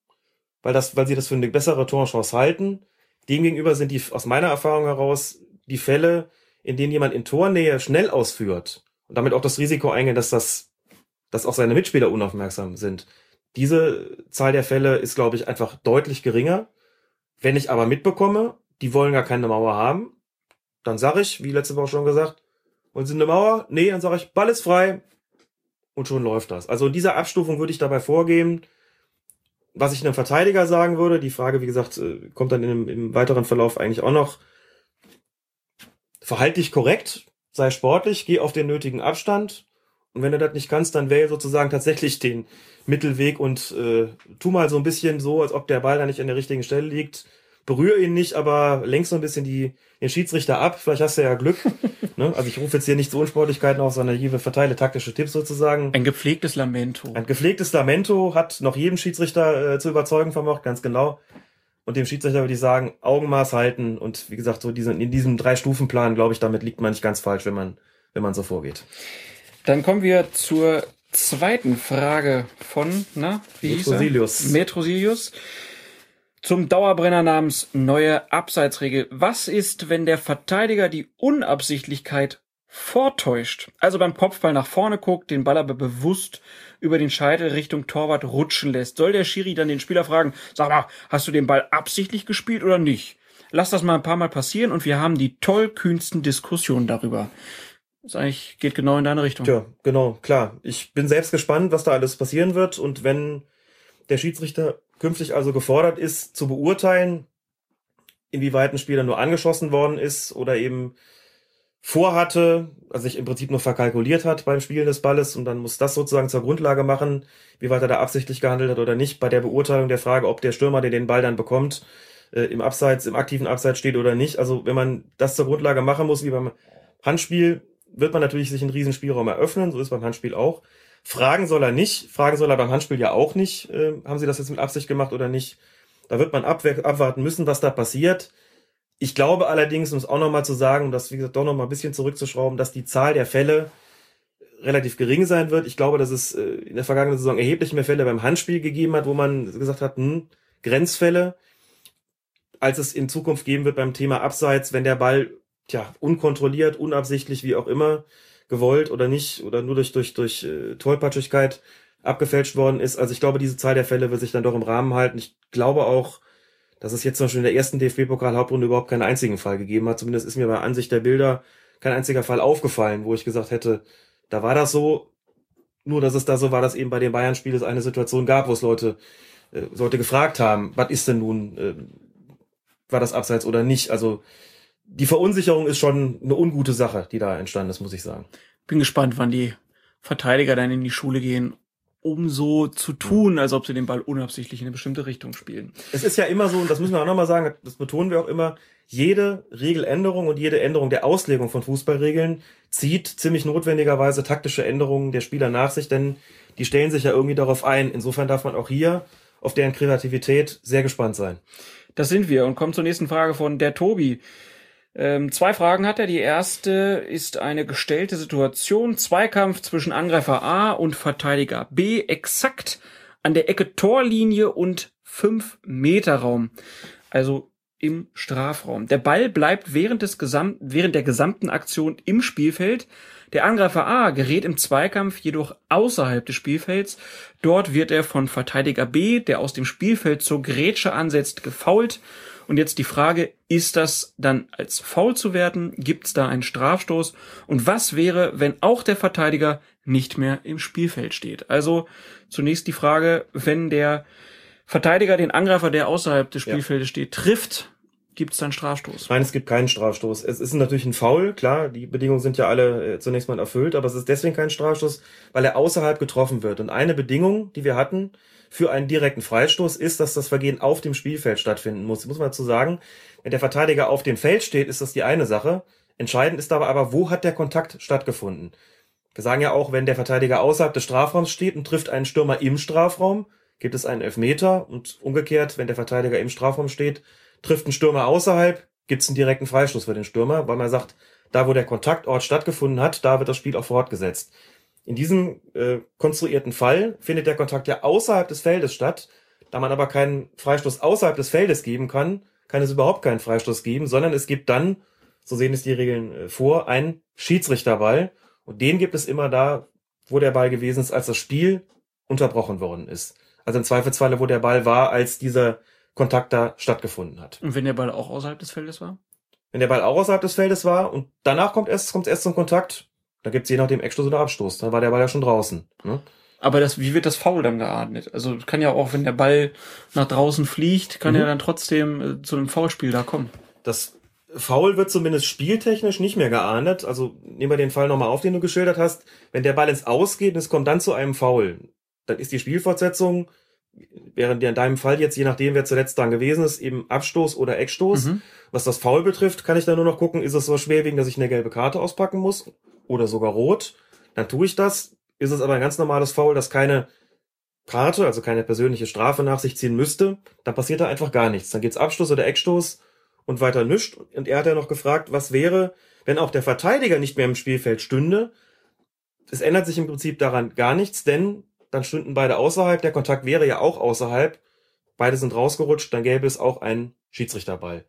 weil das, weil sie das für eine bessere Torchance halten. Demgegenüber sind die aus meiner Erfahrung heraus die Fälle, in denen jemand in Tornähe schnell ausführt und damit auch das Risiko eingeht, dass das, dass auch seine Mitspieler unaufmerksam sind. Diese Zahl der Fälle ist, glaube ich, einfach deutlich geringer. Wenn ich aber mitbekomme, die wollen gar keine Mauer haben, dann sage ich, wie letzte Woche schon gesagt, wollen sie eine Mauer? Nee, dann sage ich, Ball ist frei und schon läuft das. Also in dieser Abstufung würde ich dabei vorgehen, was ich einem Verteidiger sagen würde, die Frage, wie gesagt, äh, kommt dann im, im weiteren Verlauf eigentlich auch noch. Verhalte dich korrekt, sei sportlich, geh auf den nötigen Abstand. Und wenn du das nicht kannst, dann wähle sozusagen tatsächlich den Mittelweg und äh, tu mal so ein bisschen so, als ob der Ball da nicht an der richtigen Stelle liegt. Berühre ihn nicht, aber lenk so ein bisschen die, den Schiedsrichter ab. Vielleicht hast du ja Glück. ne? Also ich rufe jetzt hier nicht zu Unsportlichkeiten auf, sondern hier verteile taktische Tipps sozusagen. Ein gepflegtes Lamento. Ein gepflegtes Lamento hat noch jedem Schiedsrichter äh, zu überzeugen vermocht, ganz genau. Und dem Schiedsrichter würde ich sagen, Augenmaß halten und wie gesagt, so diesen, in diesem Drei-Stufen-Plan, glaube ich, damit liegt man nicht ganz falsch, wenn man, wenn man so vorgeht. Dann kommen wir zur zweiten Frage von, na, wie hieß er? Metrosilius. Zum Dauerbrenner namens neue Abseitsregel. Was ist, wenn der Verteidiger die Unabsichtlichkeit vortäuscht? Also beim Kopfball nach vorne guckt, den Ball aber bewusst über den Scheitel Richtung Torwart rutschen lässt. Soll der Schiri dann den Spieler fragen, sag mal, hast du den Ball absichtlich gespielt oder nicht? Lass das mal ein paar Mal passieren und wir haben die tollkühnsten Diskussionen darüber. Das eigentlich geht genau in deine Richtung. Tja, genau, klar. Ich bin selbst gespannt, was da alles passieren wird. Und wenn der Schiedsrichter künftig also gefordert ist, zu beurteilen, inwieweit ein Spieler nur angeschossen worden ist oder eben vorhatte, also sich im Prinzip nur verkalkuliert hat beim Spielen des Balles und dann muss das sozusagen zur Grundlage machen, wie weit er da absichtlich gehandelt hat oder nicht, bei der Beurteilung der Frage, ob der Stürmer, der den Ball dann bekommt, äh, im Abseits, im aktiven Abseits steht oder nicht. Also wenn man das zur Grundlage machen muss, wie beim Handspiel, wird man natürlich sich einen riesen Spielraum eröffnen, so ist beim Handspiel auch. Fragen soll er nicht, fragen soll er beim Handspiel ja auch nicht, äh, haben sie das jetzt mit Absicht gemacht oder nicht. Da wird man abwarten müssen, was da passiert. Ich glaube allerdings, um es auch nochmal zu sagen, um das, wie gesagt, doch nochmal ein bisschen zurückzuschrauben, dass die Zahl der Fälle relativ gering sein wird. Ich glaube, dass es äh, in der vergangenen Saison erheblich mehr Fälle beim Handspiel gegeben hat, wo man gesagt hat, hm, Grenzfälle, als es in Zukunft geben wird beim Thema Abseits, wenn der Ball, tja, unkontrolliert, unabsichtlich, wie auch immer, gewollt oder nicht, oder nur durch, durch, durch äh, Tollpatschigkeit abgefälscht worden ist. Also ich glaube, diese Zahl der Fälle wird sich dann doch im Rahmen halten. Ich glaube auch, dass es jetzt zum Beispiel in der ersten DFB-Pokal-Hauptrunde überhaupt keinen einzigen Fall gegeben hat. Zumindest ist mir bei Ansicht der Bilder kein einziger Fall aufgefallen, wo ich gesagt hätte, da war das so. Nur, dass es da so war, dass eben bei den Bayern-Spielen es eine Situation gab, wo es Leute, äh, Leute gefragt haben, was ist denn nun, äh, war das abseits oder nicht? Also die Verunsicherung ist schon eine ungute Sache, die da entstanden ist, muss ich sagen. Bin gespannt, wann die Verteidiger dann in die Schule gehen, um so zu tun, als ob sie den Ball unabsichtlich in eine bestimmte Richtung spielen. Es ist ja immer so, und das müssen wir auch nochmal sagen, das betonen wir auch immer, jede Regeländerung und jede Änderung der Auslegung von Fußballregeln zieht ziemlich notwendigerweise taktische Änderungen der Spieler nach sich, denn die stellen sich ja irgendwie darauf ein. Insofern darf man auch hier auf deren Kreativität sehr gespannt sein. Das sind wir und kommen zur nächsten Frage von der Tobi. Ähm, zwei Fragen hat er. Die erste ist eine gestellte Situation. Zweikampf zwischen Angreifer A und Verteidiger B exakt an der Ecke Torlinie und 5 Meter Raum. Also im Strafraum. Der Ball bleibt während, des Gesam während der gesamten Aktion im Spielfeld. Der Angreifer A gerät im Zweikampf jedoch außerhalb des Spielfelds. Dort wird er von Verteidiger B, der aus dem Spielfeld zur Grätsche ansetzt, gefault und jetzt die Frage, ist das dann als faul zu werten? Gibt es da einen Strafstoß? Und was wäre, wenn auch der Verteidiger nicht mehr im Spielfeld steht? Also zunächst die Frage, wenn der Verteidiger den Angreifer, der außerhalb des Spielfeldes ja. steht, trifft, gibt es dann Strafstoß? Nein, es gibt keinen Strafstoß. Es ist natürlich ein Foul, klar, die Bedingungen sind ja alle äh, zunächst mal erfüllt, aber es ist deswegen kein Strafstoß, weil er außerhalb getroffen wird. Und eine Bedingung, die wir hatten, für einen direkten Freistoß ist, dass das Vergehen auf dem Spielfeld stattfinden muss. Muss man dazu sagen, wenn der Verteidiger auf dem Feld steht, ist das die eine Sache. Entscheidend ist aber aber, wo hat der Kontakt stattgefunden? Wir sagen ja auch, wenn der Verteidiger außerhalb des Strafraums steht und trifft einen Stürmer im Strafraum, gibt es einen Elfmeter und umgekehrt, wenn der Verteidiger im Strafraum steht, trifft ein Stürmer außerhalb, gibt es einen direkten Freistoß für den Stürmer, weil man sagt, da wo der Kontaktort stattgefunden hat, da wird das Spiel auch fortgesetzt. In diesem äh, konstruierten Fall findet der Kontakt ja außerhalb des Feldes statt. Da man aber keinen Freistoß außerhalb des Feldes geben kann, kann es überhaupt keinen Freistoß geben, sondern es gibt dann, so sehen es die Regeln äh, vor, einen Schiedsrichterball. Und den gibt es immer da, wo der Ball gewesen ist, als das Spiel unterbrochen worden ist. Also im Zweifelsfalle, wo der Ball war, als dieser Kontakt da stattgefunden hat. Und wenn der Ball auch außerhalb des Feldes war? Wenn der Ball auch außerhalb des Feldes war und danach kommt erst, kommt erst zum Kontakt, da gibt's je nachdem Eckstoß oder Abstoß. Dann war der Ball ja schon draußen. Ne? Aber das, wie wird das Foul dann geahndet? Also kann ja auch, wenn der Ball nach draußen fliegt, kann mhm. er dann trotzdem äh, zu einem Foulspiel da kommen. Das Foul wird zumindest spieltechnisch nicht mehr geahndet. Also nehmen wir den Fall nochmal auf, den du geschildert hast. Wenn der Ball ins Aus geht und es kommt dann zu einem Foul, dann ist die Spielfortsetzung während in deinem Fall jetzt, je nachdem, wer zuletzt dran gewesen ist, eben Abstoß oder Eckstoß. Mhm. Was das Foul betrifft, kann ich da nur noch gucken, ist es so schwerwiegend, dass ich eine gelbe Karte auspacken muss oder sogar rot. Dann tue ich das. Ist es aber ein ganz normales Foul, das keine Karte, also keine persönliche Strafe nach sich ziehen müsste, dann passiert da einfach gar nichts. Dann geht's Abstoß oder Eckstoß und weiter nischt. Und er hat ja noch gefragt, was wäre, wenn auch der Verteidiger nicht mehr im Spielfeld stünde. Es ändert sich im Prinzip daran gar nichts, denn dann stünden beide außerhalb. Der Kontakt wäre ja auch außerhalb. Beide sind rausgerutscht, dann gäbe es auch einen Schiedsrichterball.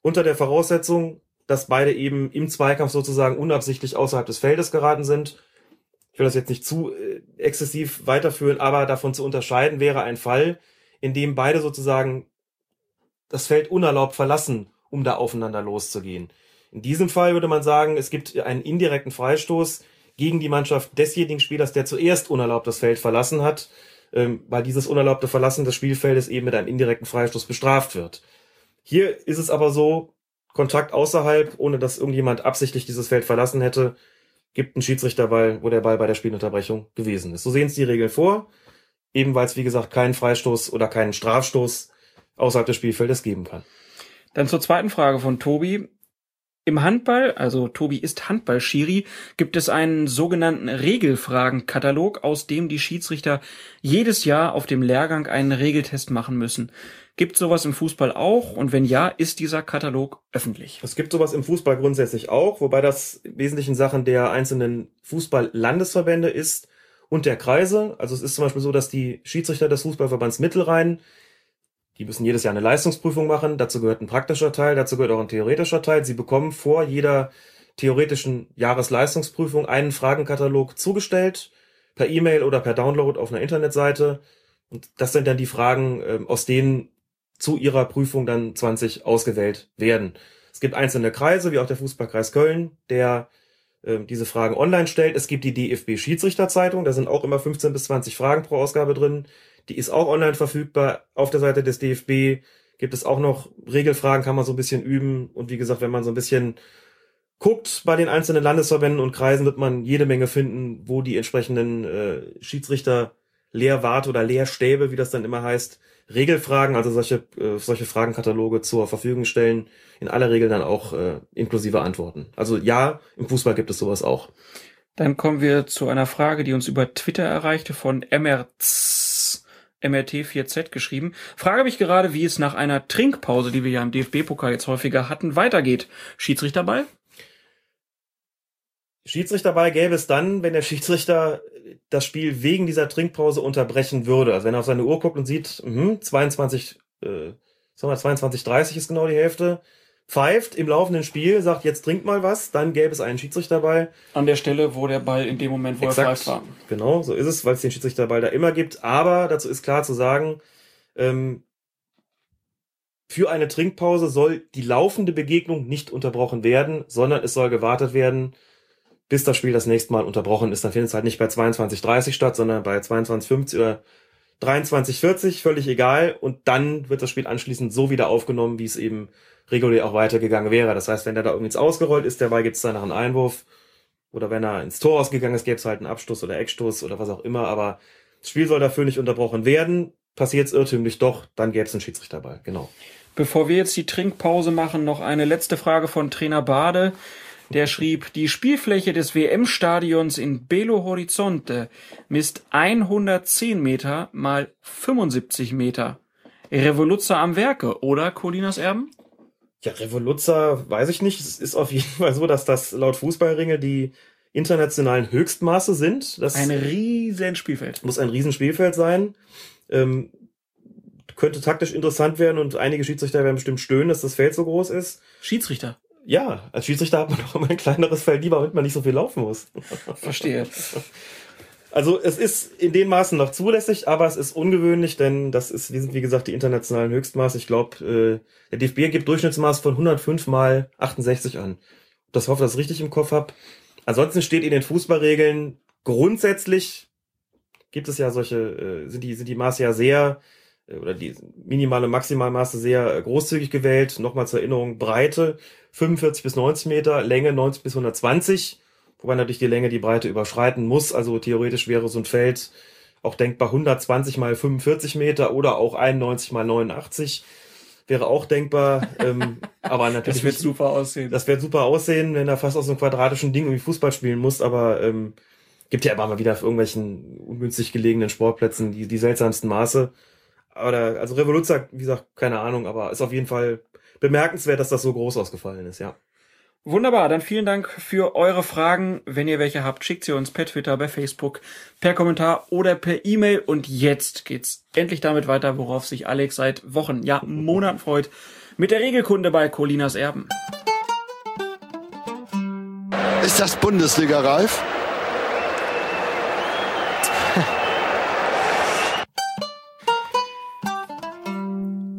Unter der Voraussetzung, dass beide eben im Zweikampf sozusagen unabsichtlich außerhalb des Feldes geraten sind. Ich will das jetzt nicht zu äh, exzessiv weiterführen, aber davon zu unterscheiden wäre ein Fall, in dem beide sozusagen das Feld unerlaubt verlassen, um da aufeinander loszugehen. In diesem Fall würde man sagen, es gibt einen indirekten Freistoß gegen die Mannschaft desjenigen Spielers, der zuerst unerlaubt das Feld verlassen hat, ähm, weil dieses unerlaubte Verlassen des Spielfeldes eben mit einem indirekten Freistoß bestraft wird. Hier ist es aber so, Kontakt außerhalb, ohne dass irgendjemand absichtlich dieses Feld verlassen hätte, gibt einen Schiedsrichterball, wo der Ball bei der Spielunterbrechung gewesen ist. So sehen es die Regeln vor, eben weil es, wie gesagt, keinen Freistoß oder keinen Strafstoß außerhalb des Spielfeldes geben kann. Dann zur zweiten Frage von Tobi. Im Handball, also Tobi ist Handball-Schiri, gibt es einen sogenannten Regelfragenkatalog, aus dem die Schiedsrichter jedes Jahr auf dem Lehrgang einen Regeltest machen müssen. Gibt sowas im Fußball auch? Und wenn ja, ist dieser Katalog öffentlich? Es gibt sowas im Fußball grundsätzlich auch, wobei das Wesentlichen Sachen der einzelnen Fußball-Landesverbände ist und der Kreise. Also es ist zum Beispiel so, dass die Schiedsrichter des Fußballverbands Mittelrhein die müssen jedes Jahr eine Leistungsprüfung machen. Dazu gehört ein praktischer Teil, dazu gehört auch ein theoretischer Teil. Sie bekommen vor jeder theoretischen Jahresleistungsprüfung einen Fragenkatalog zugestellt, per E-Mail oder per Download auf einer Internetseite. Und das sind dann die Fragen, ähm, aus denen zu ihrer Prüfung dann 20 ausgewählt werden. Es gibt einzelne Kreise, wie auch der Fußballkreis Köln, der äh, diese Fragen online stellt. Es gibt die DFB Schiedsrichterzeitung, da sind auch immer 15 bis 20 Fragen pro Ausgabe drin. Die ist auch online verfügbar. Auf der Seite des DFB gibt es auch noch Regelfragen, kann man so ein bisschen üben. Und wie gesagt, wenn man so ein bisschen guckt bei den einzelnen Landesverbänden und Kreisen, wird man jede Menge finden, wo die entsprechenden äh, Schiedsrichter Lehrwarte oder Lehrstäbe, wie das dann immer heißt, Regelfragen, also solche, äh, solche Fragenkataloge zur Verfügung stellen, in aller Regel dann auch äh, inklusive Antworten. Also ja, im Fußball gibt es sowas auch. Dann kommen wir zu einer Frage, die uns über Twitter erreichte von MRZ. MRT4Z geschrieben. Frage mich gerade, wie es nach einer Trinkpause, die wir ja im DFB-Pokal jetzt häufiger hatten, weitergeht. Schiedsrichterball? Schiedsrichterball gäbe es dann, wenn der Schiedsrichter das Spiel wegen dieser Trinkpause unterbrechen würde. Also wenn er auf seine Uhr guckt und sieht, mh, 22, äh, sagen wir 22, 30 ist genau die Hälfte, pfeift im laufenden Spiel, sagt, jetzt trinkt mal was, dann gäbe es einen Schiedsrichterball. An der Stelle, wo der Ball in dem Moment, wo Exakt. er pfeift war. Genau, so ist es, weil es den Schiedsrichterball da immer gibt. Aber dazu ist klar zu sagen, ähm, für eine Trinkpause soll die laufende Begegnung nicht unterbrochen werden, sondern es soll gewartet werden, bis das Spiel das nächste Mal unterbrochen ist. Dann findet es halt nicht bei 22.30 statt, sondern bei 22.50 oder 23.40, völlig egal. Und dann wird das Spiel anschließend so wieder aufgenommen, wie es eben regulär auch weitergegangen wäre. Das heißt, wenn der da irgendwie ins Ausgerollt ist, der Ball gibt es dann nach einem Einwurf. Oder wenn er ins Tor ausgegangen ist, gäbe es halt einen Abstoß oder Eckstoß oder was auch immer. Aber das Spiel soll dafür nicht unterbrochen werden. Passiert es irrtümlich doch, dann gäbe es einen Schiedsrichterball. Genau. Bevor wir jetzt die Trinkpause machen, noch eine letzte Frage von Trainer Bade. Der schrieb, die Spielfläche des WM-Stadions in Belo Horizonte misst 110 Meter mal 75 Meter. Revoluzzer am Werke, oder Colinas Erben? Ja, Revoluzzer, weiß ich nicht. Es ist auf jeden Fall so, dass das laut Fußballringe die internationalen Höchstmaße sind. Das Ein riesen Spielfeld. muss ein Riesenspielfeld sein. Ähm, könnte taktisch interessant werden und einige Schiedsrichter werden bestimmt stöhnen, dass das Feld so groß ist. Schiedsrichter. Ja, als Schiedsrichter hat man doch immer ein kleineres Feld lieber, damit man nicht so viel laufen muss. Verstehe. Also es ist in den Maßen noch zulässig, aber es ist ungewöhnlich, denn das ist, wie sind wie gesagt die internationalen Höchstmaße. Ich glaube, äh, der DFB gibt Durchschnittsmaß von 105 mal 68 an. Das hoffe, dass ich richtig im Kopf habe. Ansonsten steht in den Fußballregeln grundsätzlich gibt es ja solche, äh, sind die sind die Maße ja sehr oder die minimale Maximalmaße sehr äh, großzügig gewählt. Nochmal zur Erinnerung: Breite 45 bis 90 Meter, Länge 90 bis 120 wobei natürlich die Länge die Breite überschreiten muss. Also theoretisch wäre so ein Feld auch denkbar 120 mal 45 Meter oder auch 91 mal 89 wäre auch denkbar. ähm, aber natürlich Das wird super aussehen. das wird super aussehen, wenn er fast aus so einem quadratischen Ding irgendwie Fußball spielen muss, aber ähm, gibt ja immer mal wieder auf irgendwelchen ungünstig gelegenen Sportplätzen die, die seltsamsten Maße. Aber also Revoluzzer, wie gesagt, keine Ahnung, aber ist auf jeden Fall bemerkenswert, dass das so groß ausgefallen ist, ja. Wunderbar, dann vielen Dank für eure Fragen. Wenn ihr welche habt, schickt sie uns per Twitter, bei Facebook, per Kommentar oder per E-Mail. Und jetzt geht's endlich damit weiter, worauf sich Alex seit Wochen, ja Monaten freut, mit der Regelkunde bei Colinas Erben. Ist das Bundesliga reif?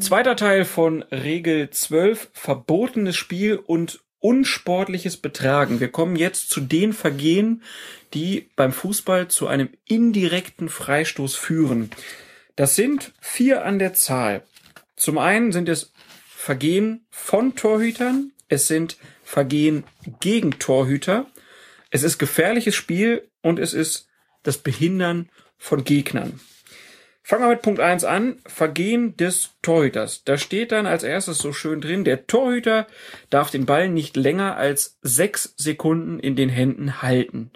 Zweiter Teil von Regel 12, verbotenes Spiel und unsportliches Betragen. Wir kommen jetzt zu den Vergehen, die beim Fußball zu einem indirekten Freistoß führen. Das sind vier an der Zahl. Zum einen sind es Vergehen von Torhütern, es sind Vergehen gegen Torhüter, es ist gefährliches Spiel und es ist das Behindern von Gegnern. Fangen wir mit Punkt 1 an. Vergehen des Torhüters. Da steht dann als erstes so schön drin, der Torhüter darf den Ball nicht länger als sechs Sekunden in den Händen halten.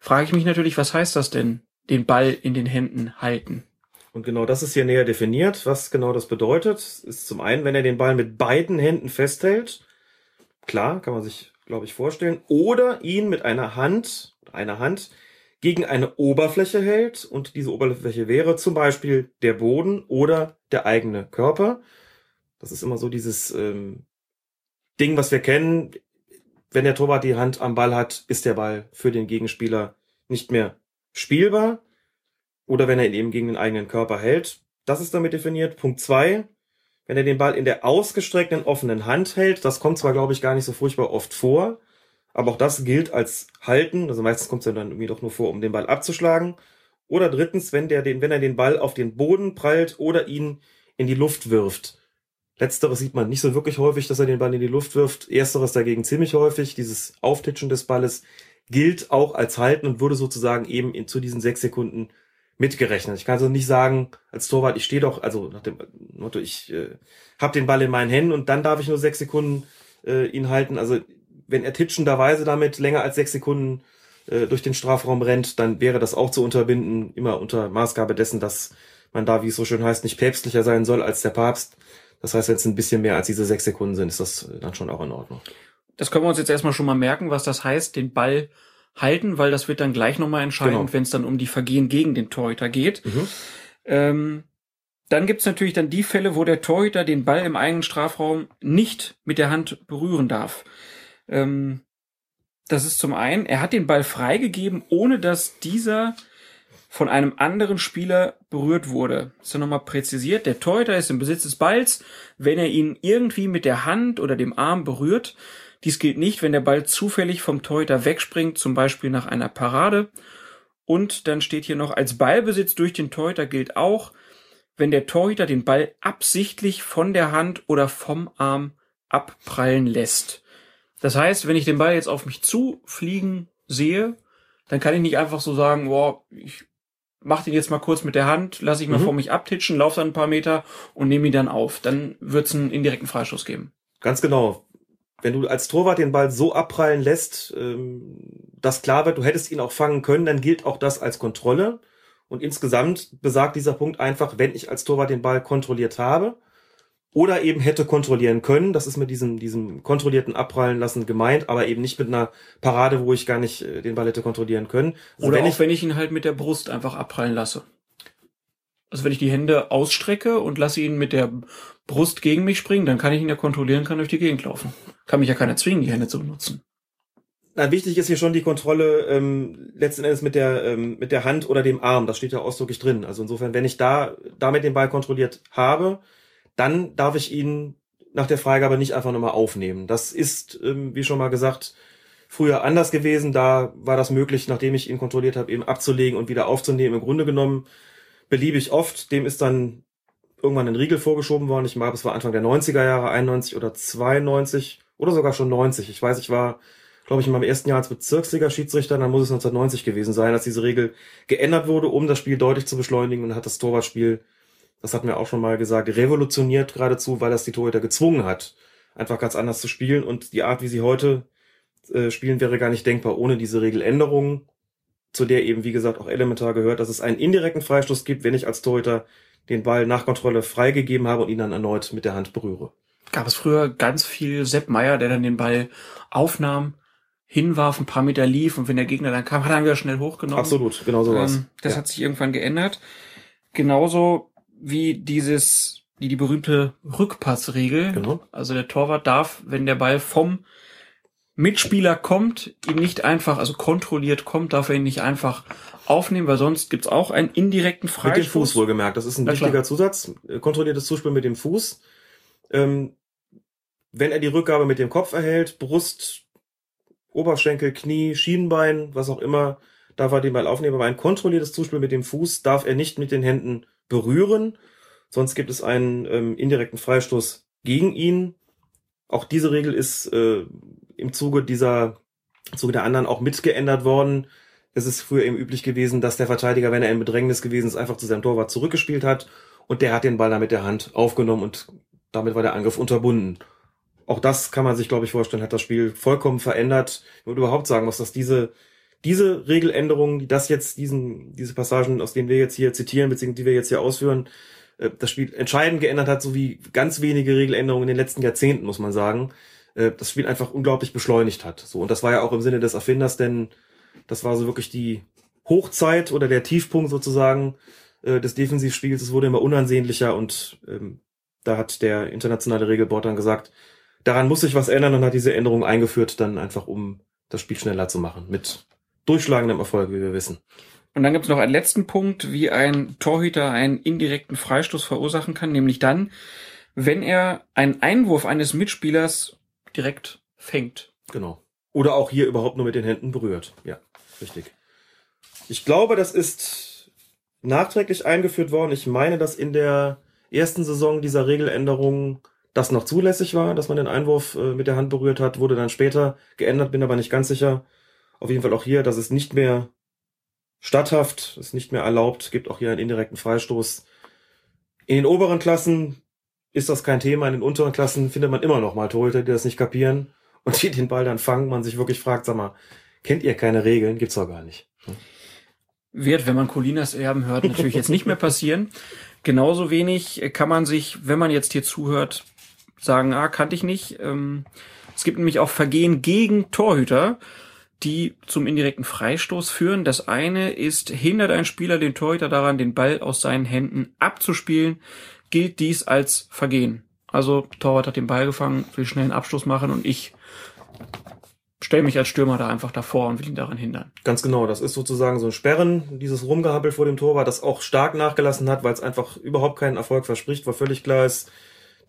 Frage ich mich natürlich, was heißt das denn, den Ball in den Händen halten? Und genau das ist hier näher definiert. Was genau das bedeutet, ist zum einen, wenn er den Ball mit beiden Händen festhält. Klar, kann man sich, glaube ich, vorstellen. Oder ihn mit einer Hand, einer Hand gegen eine Oberfläche hält und diese Oberfläche wäre zum Beispiel der Boden oder der eigene Körper. Das ist immer so dieses ähm, Ding, was wir kennen. Wenn der Torwart die Hand am Ball hat, ist der Ball für den Gegenspieler nicht mehr spielbar. Oder wenn er ihn eben gegen den eigenen Körper hält. Das ist damit definiert. Punkt zwei: Wenn er den Ball in der ausgestreckten offenen Hand hält, das kommt zwar, glaube ich, gar nicht so furchtbar oft vor, aber auch das gilt als Halten. Also meistens kommt es ja dann irgendwie doch nur vor, um den Ball abzuschlagen. Oder drittens, wenn der den, wenn er den Ball auf den Boden prallt oder ihn in die Luft wirft. Letzteres sieht man nicht so wirklich häufig, dass er den Ball in die Luft wirft. Ersteres dagegen ziemlich häufig. Dieses Auftitschen des Balles gilt auch als Halten und wurde sozusagen eben in, zu diesen sechs Sekunden mitgerechnet. Ich kann also nicht sagen, als Torwart, ich stehe doch, also nach dem Motto, ich äh, habe den Ball in meinen Händen und dann darf ich nur sechs Sekunden äh, ihn halten. Also wenn er titschenderweise damit länger als sechs Sekunden äh, durch den Strafraum rennt, dann wäre das auch zu unterbinden, immer unter Maßgabe dessen, dass man da, wie es so schön heißt, nicht päpstlicher sein soll als der Papst. Das heißt, wenn es ein bisschen mehr als diese sechs Sekunden sind, ist das dann schon auch in Ordnung. Das können wir uns jetzt erstmal schon mal merken, was das heißt, den Ball halten, weil das wird dann gleich nochmal entscheidend, Genau. wenn es dann um die Vergehen gegen den Torhüter geht. Mhm. Ähm, dann gibt's natürlich dann die Fälle, wo der Torhüter den Ball im eigenen Strafraum nicht mit der Hand berühren darf. Ähm, das ist zum einen, er hat den Ball freigegeben, ohne dass dieser von einem anderen Spieler berührt wurde. Das ist ja nochmal präzisiert. Der Torhüter ist im Besitz des Balls, wenn er ihn irgendwie mit der Hand oder dem Arm berührt. Dies gilt nicht, wenn der Ball zufällig vom Torhüter wegspringt, zum Beispiel nach einer Parade. Und dann steht hier noch, als Ballbesitz durch den Torhüter gilt auch, wenn der Torhüter den Ball absichtlich von der Hand oder vom Arm abprallen lässt. Das heißt, wenn ich den Ball jetzt auf mich zufliegen sehe, dann kann ich nicht einfach so sagen, boah, ich mach den jetzt mal kurz mit der Hand, lasse ich mal Mhm. vor mich abtitschen, laufe dann ein paar Meter und nehme ihn dann auf. Dann wird's einen indirekten Freistoß geben. Ganz genau. Wenn du als Torwart den Ball so abprallen lässt, ähm, dass klar wird, du hättest ihn auch fangen können, dann gilt auch das als Kontrolle. Und insgesamt besagt dieser Punkt einfach, wenn ich als Torwart den Ball kontrolliert habe oder eben hätte kontrollieren können, das ist mit diesem, diesem kontrollierten Abprallen lassen gemeint, aber eben nicht mit einer Parade, wo ich gar nicht äh, den Ball hätte kontrollieren können. Also Oder wenn auch ich, wenn ich ihn halt mit der Brust einfach abprallen lasse. Also wenn ich die Hände ausstrecke und lasse ihn mit der Brust gegen mich springen, dann kann ich ihn ja kontrollieren, kann durch die Gegend laufen. Kann mich ja keiner zwingen, die Hände zu benutzen. Na, wichtig ist hier schon die Kontrolle ähm, letzten Endes mit der ähm, mit der Hand oder dem Arm. Das steht ja ausdrücklich drin. Also insofern, wenn ich da damit den Ball kontrolliert habe, dann darf ich ihn nach der Freigabe nicht einfach nochmal aufnehmen. Das ist, ähm, wie schon mal gesagt, früher anders gewesen. Da war das möglich, nachdem ich ihn kontrolliert habe, eben abzulegen und wieder aufzunehmen. Im Grunde genommen beliebig oft. Dem ist dann irgendwann ein Riegel vorgeschoben worden. Ich glaube, es war Anfang der 90er Jahre, 91 oder 92 oder sogar schon 90. Ich weiß, ich war glaube ich, in meinem ersten Jahr als Bezirksliga-Schiedsrichter, dann muss es 1990 gewesen sein, als diese Regel geändert wurde, um das Spiel deutlich zu beschleunigen und hat das Torwartspiel, das hatten wir auch schon mal gesagt, revolutioniert geradezu, weil das die Torhüter gezwungen hat, einfach ganz anders zu spielen und die Art, wie sie heute äh, spielen, wäre gar nicht denkbar ohne diese Regeländerung, zu der eben, wie gesagt, auch elementar gehört, dass es einen indirekten Freistoß gibt, wenn ich als Torhüter den Ball nach Kontrolle freigegeben habe und ihn dann erneut mit der Hand berühre. Gab es früher ganz viel Sepp Meier, der dann den Ball aufnahm, hinwarf, ein paar Meter lief und wenn der Gegner dann kam, hat er ihn wieder schnell hochgenommen. Absolut, genau so was. Ähm, das ja. hat sich irgendwann geändert. Genauso wie dieses, wie die berühmte Rückpassregel. Genau. Also der Torwart darf, wenn der Ball vom Mitspieler kommt, ihn nicht einfach, also kontrolliert kommt, darf er ihn nicht einfach aufnehmen, weil sonst gibt's auch einen indirekten Mit Freistoß. dem Fuß wohlgemerkt. Das ist ein Na wichtiger klar. Zusatz. Kontrolliertes Zuspiel mit dem Fuß. Ähm, wenn er die Rückgabe mit dem Kopf erhält, Brust, Oberschenkel, Knie, Schienbein, was auch immer, darf er den Ball aufnehmen. Aber ein kontrolliertes Zuspiel mit dem Fuß darf er nicht mit den Händen berühren. Sonst gibt es einen ähm, indirekten Freistoß gegen ihn. Auch diese Regel ist äh, im Zuge dieser, im Zuge der anderen auch mitgeändert worden. Es ist früher eben üblich gewesen, dass der Verteidiger, wenn er in Bedrängnis gewesen ist, einfach zu seinem Torwart zurückgespielt hat und der hat den Ball dann mit der Hand aufgenommen und damit war der Angriff unterbunden. Auch das kann man sich, glaube ich, vorstellen, hat das Spiel vollkommen verändert. Ich würde überhaupt sagen muss, dass diese, diese Regeländerungen, die das jetzt, diesen, diese Passagen, aus denen wir jetzt hier zitieren, beziehungsweise die wir jetzt hier ausführen, äh, das Spiel entscheidend geändert hat, sowie ganz wenige Regeländerungen in den letzten Jahrzehnten, muss man sagen, äh, das Spiel einfach unglaublich beschleunigt hat. So, und das war ja auch im Sinne des Erfinders, denn das war so wirklich die Hochzeit oder der Tiefpunkt sozusagen äh, des Defensivspiels. Es wurde immer unansehnlicher und ähm, da hat der internationale Regelboard dann gesagt, daran muss sich was ändern und hat diese Änderung eingeführt, dann einfach um das Spiel schneller zu machen. Mit durchschlagendem Erfolg, wie wir wissen. Und dann gibt es noch einen letzten Punkt, wie ein Torhüter einen indirekten Freistoß verursachen kann, nämlich dann, wenn er einen Einwurf eines Mitspielers direkt fängt. Genau. Oder auch hier überhaupt nur mit den Händen berührt. Ja, richtig. Ich glaube, das ist nachträglich eingeführt worden. Ich meine, dass in der ersten Saison dieser Regeländerung das noch zulässig war, dass man den Einwurf äh, mit der Hand berührt hat, wurde dann später geändert, bin aber nicht ganz sicher. Auf jeden Fall auch hier, dass es nicht mehr statthaft, ist nicht mehr erlaubt, gibt auch hier einen indirekten Freistoß. In den oberen Klassen ist das kein Thema, in den unteren Klassen findet man immer noch mal Torhüter, die das nicht kapieren und die den Ball dann fangen, man sich wirklich fragt, sag mal, kennt ihr keine Regeln? Gibt's doch gar nicht. Wird, wenn man Colinas Erben hört, natürlich jetzt nicht mehr passieren. Genauso wenig kann man sich, wenn man jetzt hier zuhört, sagen, ah, kannte ich nicht. Ähm, es gibt nämlich auch Vergehen gegen Torhüter, die zum indirekten Freistoß führen. Das eine ist, hindert ein Spieler den Torhüter daran, den Ball aus seinen Händen abzuspielen, gilt dies als Vergehen. Also Torwart hat den Ball gefangen, will schnell einen Abschluss machen und ich stelle mich als Stürmer da einfach davor und will ihn daran hindern. Ganz genau, das ist sozusagen so ein Sperren, dieses Rumgehampel vor dem Torwart, das auch stark nachgelassen hat, weil es einfach überhaupt keinen Erfolg verspricht, weil völlig klar ist,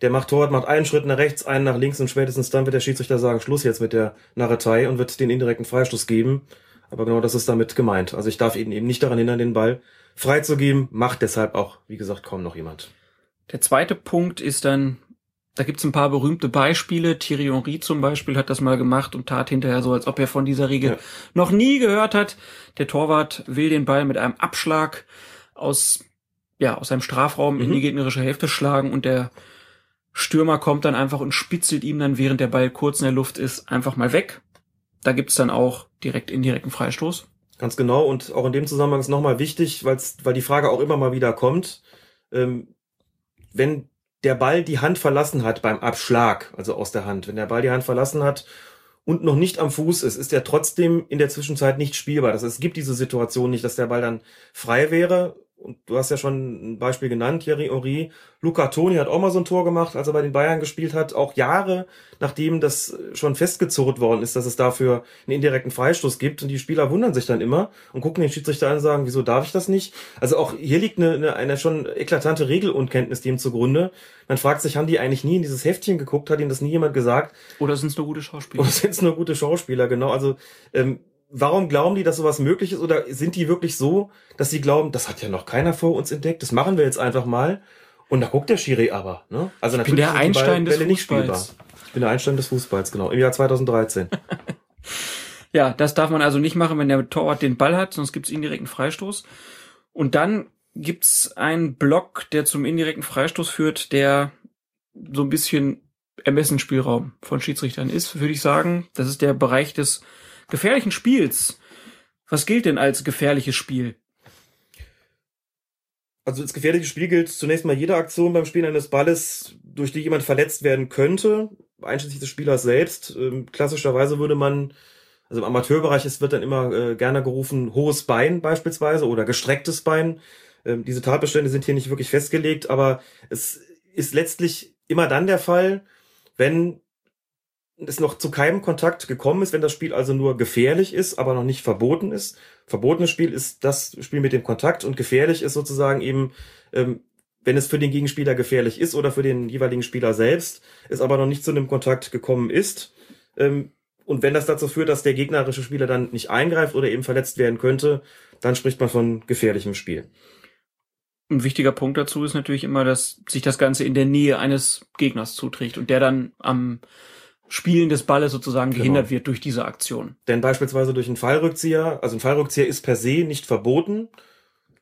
der macht Torwart, macht einen Schritt nach rechts, einen nach links und spätestens dann wird der Schiedsrichter sagen, Schluss jetzt mit der Narretei und wird den indirekten Freistoß geben. Aber genau das ist damit gemeint. Also ich darf ihn eben nicht daran hindern, den Ball freizugeben, macht deshalb auch, wie gesagt, kaum noch jemand. Der zweite Punkt ist dann, da gibt's ein paar berühmte Beispiele. Thierry Henry zum Beispiel hat das mal gemacht und tat hinterher so, als ob er von dieser Regel Ja. noch nie gehört hat. Der Torwart will den Ball mit einem Abschlag aus, ja, aus seinem Strafraum in Mhm. die gegnerische Hälfte schlagen und der Stürmer kommt dann einfach und spitzelt ihm dann, während der Ball kurz in der Luft ist, einfach mal weg. Da gibt's dann auch direkt indirekten Freistoß. Ganz genau. Und auch in dem Zusammenhang ist nochmal wichtig, weil's, weil die Frage auch immer mal wieder kommt, ähm, wenn der Ball die Hand verlassen hat beim Abschlag, also aus der Hand, wenn der Ball die Hand verlassen hat und noch nicht am Fuß ist, ist er trotzdem in der Zwischenzeit nicht spielbar. Das heißt, es gibt diese Situation nicht, dass der Ball dann frei wäre. Und du hast ja schon ein Beispiel genannt, Thierry Henry. Luca Toni hat auch mal so ein Tor gemacht, als er bei den Bayern gespielt hat, auch Jahre nachdem das schon festgezurrt worden ist, dass es dafür einen indirekten Freistoß gibt. Und die Spieler wundern sich dann immer und gucken den Schiedsrichter an und sagen, wieso darf ich das nicht? Also auch hier liegt eine, eine, eine schon eklatante Regelunkenntnis dem zugrunde. Man fragt sich, haben die eigentlich nie in dieses Heftchen geguckt? Hat ihnen das nie jemand gesagt? Oder sind es nur gute Schauspieler? Oder sind es nur gute Schauspieler? Genau, also ähm, warum glauben die, dass sowas möglich ist? Oder sind die wirklich so, dass sie glauben, das hat ja noch keiner vor uns entdeckt, das machen wir jetzt einfach mal? Und da guckt der Schiri aber. Ne? Also bin der Einstein des Bälle nicht Fußballs. spielbar. Ich bin der Einstein des Fußballs, genau. Im Jahr 2013. Ja, das darf man also nicht machen, wenn der Torwart den Ball hat, sonst gibt's indirekten Freistoß. Und dann gibt's einen Block, der zum indirekten Freistoß führt, der so ein bisschen Ermessensspielraum von Schiedsrichtern ist, würde ich sagen. Das ist der Bereich des gefährlichen Spiels. Was gilt denn als gefährliches Spiel? Also als gefährliches Spiel gilt zunächst mal jede Aktion beim Spielen eines Balles, durch die jemand verletzt werden könnte, einschließlich des Spielers selbst. Ähm, klassischerweise würde man, also im Amateurbereich es wird dann immer äh, gerne gerufen, hohes Bein beispielsweise oder gestrecktes Bein. Ähm, diese Tatbestände sind hier nicht wirklich festgelegt, aber es ist letztlich immer dann der Fall, wenn es noch zu keinem Kontakt gekommen ist, wenn das Spiel also nur gefährlich ist, aber noch nicht verboten ist. Verbotenes Spiel ist das Spiel mit dem Kontakt und gefährlich ist sozusagen eben, ähm, wenn es für den Gegenspieler gefährlich ist oder für den jeweiligen Spieler selbst, es aber noch nicht zu einem Kontakt gekommen ist. Ähm, und wenn das dazu führt, dass der gegnerische Spieler dann nicht eingreift oder eben verletzt werden könnte, dann spricht man von gefährlichem Spiel. Ein wichtiger Punkt dazu ist natürlich immer, dass sich das Ganze in der Nähe eines Gegners zuträgt und der dann am Spielen des Balles sozusagen Genau. gehindert wird durch diese Aktion. Denn beispielsweise durch einen Fallrückzieher, also ein Fallrückzieher ist per se nicht verboten.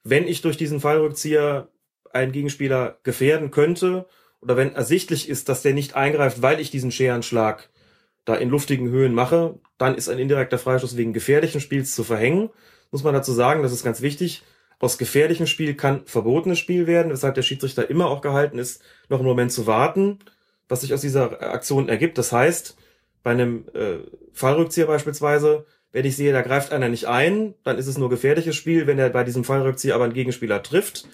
Wenn ich durch diesen Fallrückzieher einen Gegenspieler gefährden könnte oder wenn ersichtlich ist, dass der nicht eingreift, weil ich diesen Scherenschlag da in luftigen Höhen mache, dann ist ein indirekter Freistoß wegen gefährlichen Spiels zu verhängen. Muss man dazu sagen, das ist ganz wichtig. Aus gefährlichem Spiel kann verbotenes Spiel werden, weshalb der Schiedsrichter immer auch gehalten ist, noch einen Moment zu warten, was sich aus dieser Aktion ergibt. Das heißt, bei einem äh, Fallrückzieher beispielsweise, wenn ich sehe, da greift einer nicht ein, dann ist es nur gefährliches Spiel. Wenn er bei diesem Fallrückzieher aber einen Gegenspieler trifft,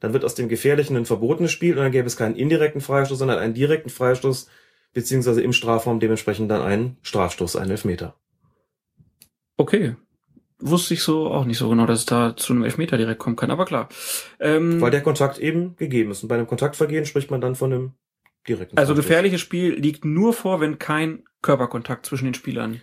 dann wird aus dem gefährlichen ein verbotenes Spiel und dann gäbe es keinen indirekten Freistoß, sondern einen direkten Freistoß, beziehungsweise im Strafraum dementsprechend dann einen Strafstoß, einen Elfmeter. Okay. Wusste ich so auch nicht so genau, dass es da zu einem Elfmeter direkt kommen kann, aber klar. Ähm, Weil der Kontakt eben gegeben ist. Und bei einem Kontaktvergehen spricht man dann von einem direkten also gefährliches Spiel liegt nur vor, wenn kein Körperkontakt zwischen den Spielern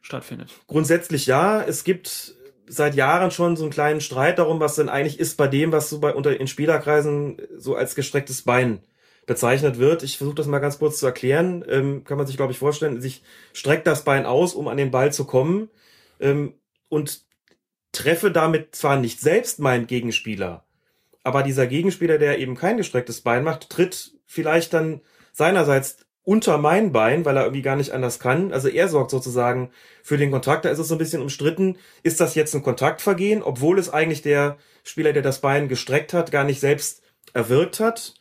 stattfindet. Grundsätzlich ja. Es gibt seit Jahren schon so einen kleinen Streit darum, was denn eigentlich ist bei dem, was so bei unter in Spielerkreisen so als gestrecktes Bein bezeichnet wird. Ich versuche das mal ganz kurz zu erklären. Ähm, kann man sich, glaube ich, vorstellen. Sich streckt das Bein aus, um an den Ball zu kommen ähm, und treffe damit zwar nicht selbst meinen Gegenspieler, aber dieser Gegenspieler, der eben kein gestrecktes Bein macht, tritt vielleicht dann seinerseits unter mein Bein, weil er irgendwie gar nicht anders kann. Also er sorgt sozusagen für den Kontakt. Da ist es so ein bisschen umstritten. Ist das jetzt ein Kontaktvergehen, obwohl es eigentlich der Spieler, der das Bein gestreckt hat, gar nicht selbst erwirkt hat?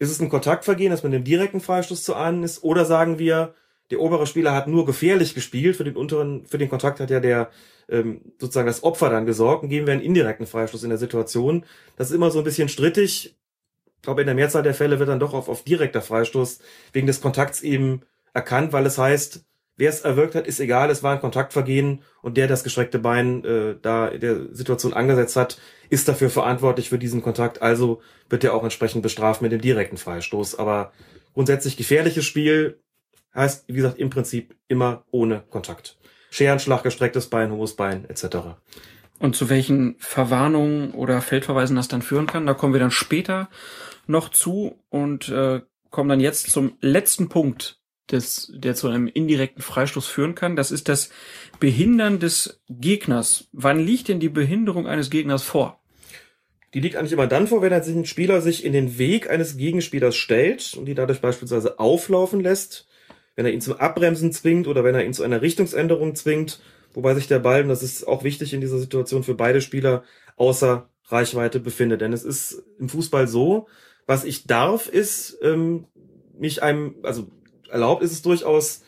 Ist es ein Kontaktvergehen, das mit dem direkten Freistoß zu ahnen ist? Oder sagen wir, der obere Spieler hat nur gefährlich gespielt, für den unteren, für den Kontakt hat ja der ähm, sozusagen das Opfer dann gesorgt und geben wir einen indirekten Freistoß in der Situation. Das ist immer so ein bisschen strittig. Ich glaube, in der Mehrzahl der Fälle wird dann doch auf, auf direkter Freistoß wegen des Kontakts eben erkannt, weil es heißt, wer es erwirkt hat, ist egal, es war ein Kontaktvergehen und der das gestreckte Bein äh, da in der Situation angesetzt hat, ist dafür verantwortlich für diesen Kontakt, also wird er auch entsprechend bestraft mit dem direkten Freistoß. Aber grundsätzlich gefährliches Spiel heißt, wie gesagt, im Prinzip immer ohne Kontakt. Scherenschlag, gestrecktes Bein, hohes Bein etc. Und zu welchen Verwarnungen oder Feldverweisen das dann führen kann, da kommen wir dann später noch zu und äh, kommen dann jetzt zum letzten Punkt, des, der zu einem indirekten Freistoß führen kann. Das ist das Behindern des Gegners. Wann liegt denn die Behinderung eines Gegners vor? Die liegt eigentlich immer dann vor, wenn ein Spieler sich in den Weg eines Gegenspielers stellt und die dadurch beispielsweise auflaufen lässt, wenn er ihn zum Abbremsen zwingt oder wenn er ihn zu einer Richtungsänderung zwingt, wobei sich der Ball, und das ist auch wichtig in dieser Situation für beide Spieler, außer Reichweite befindet. Denn es ist im Fußball so, was ich darf, ist ähm, mich einem, also erlaubt ist es durchaus,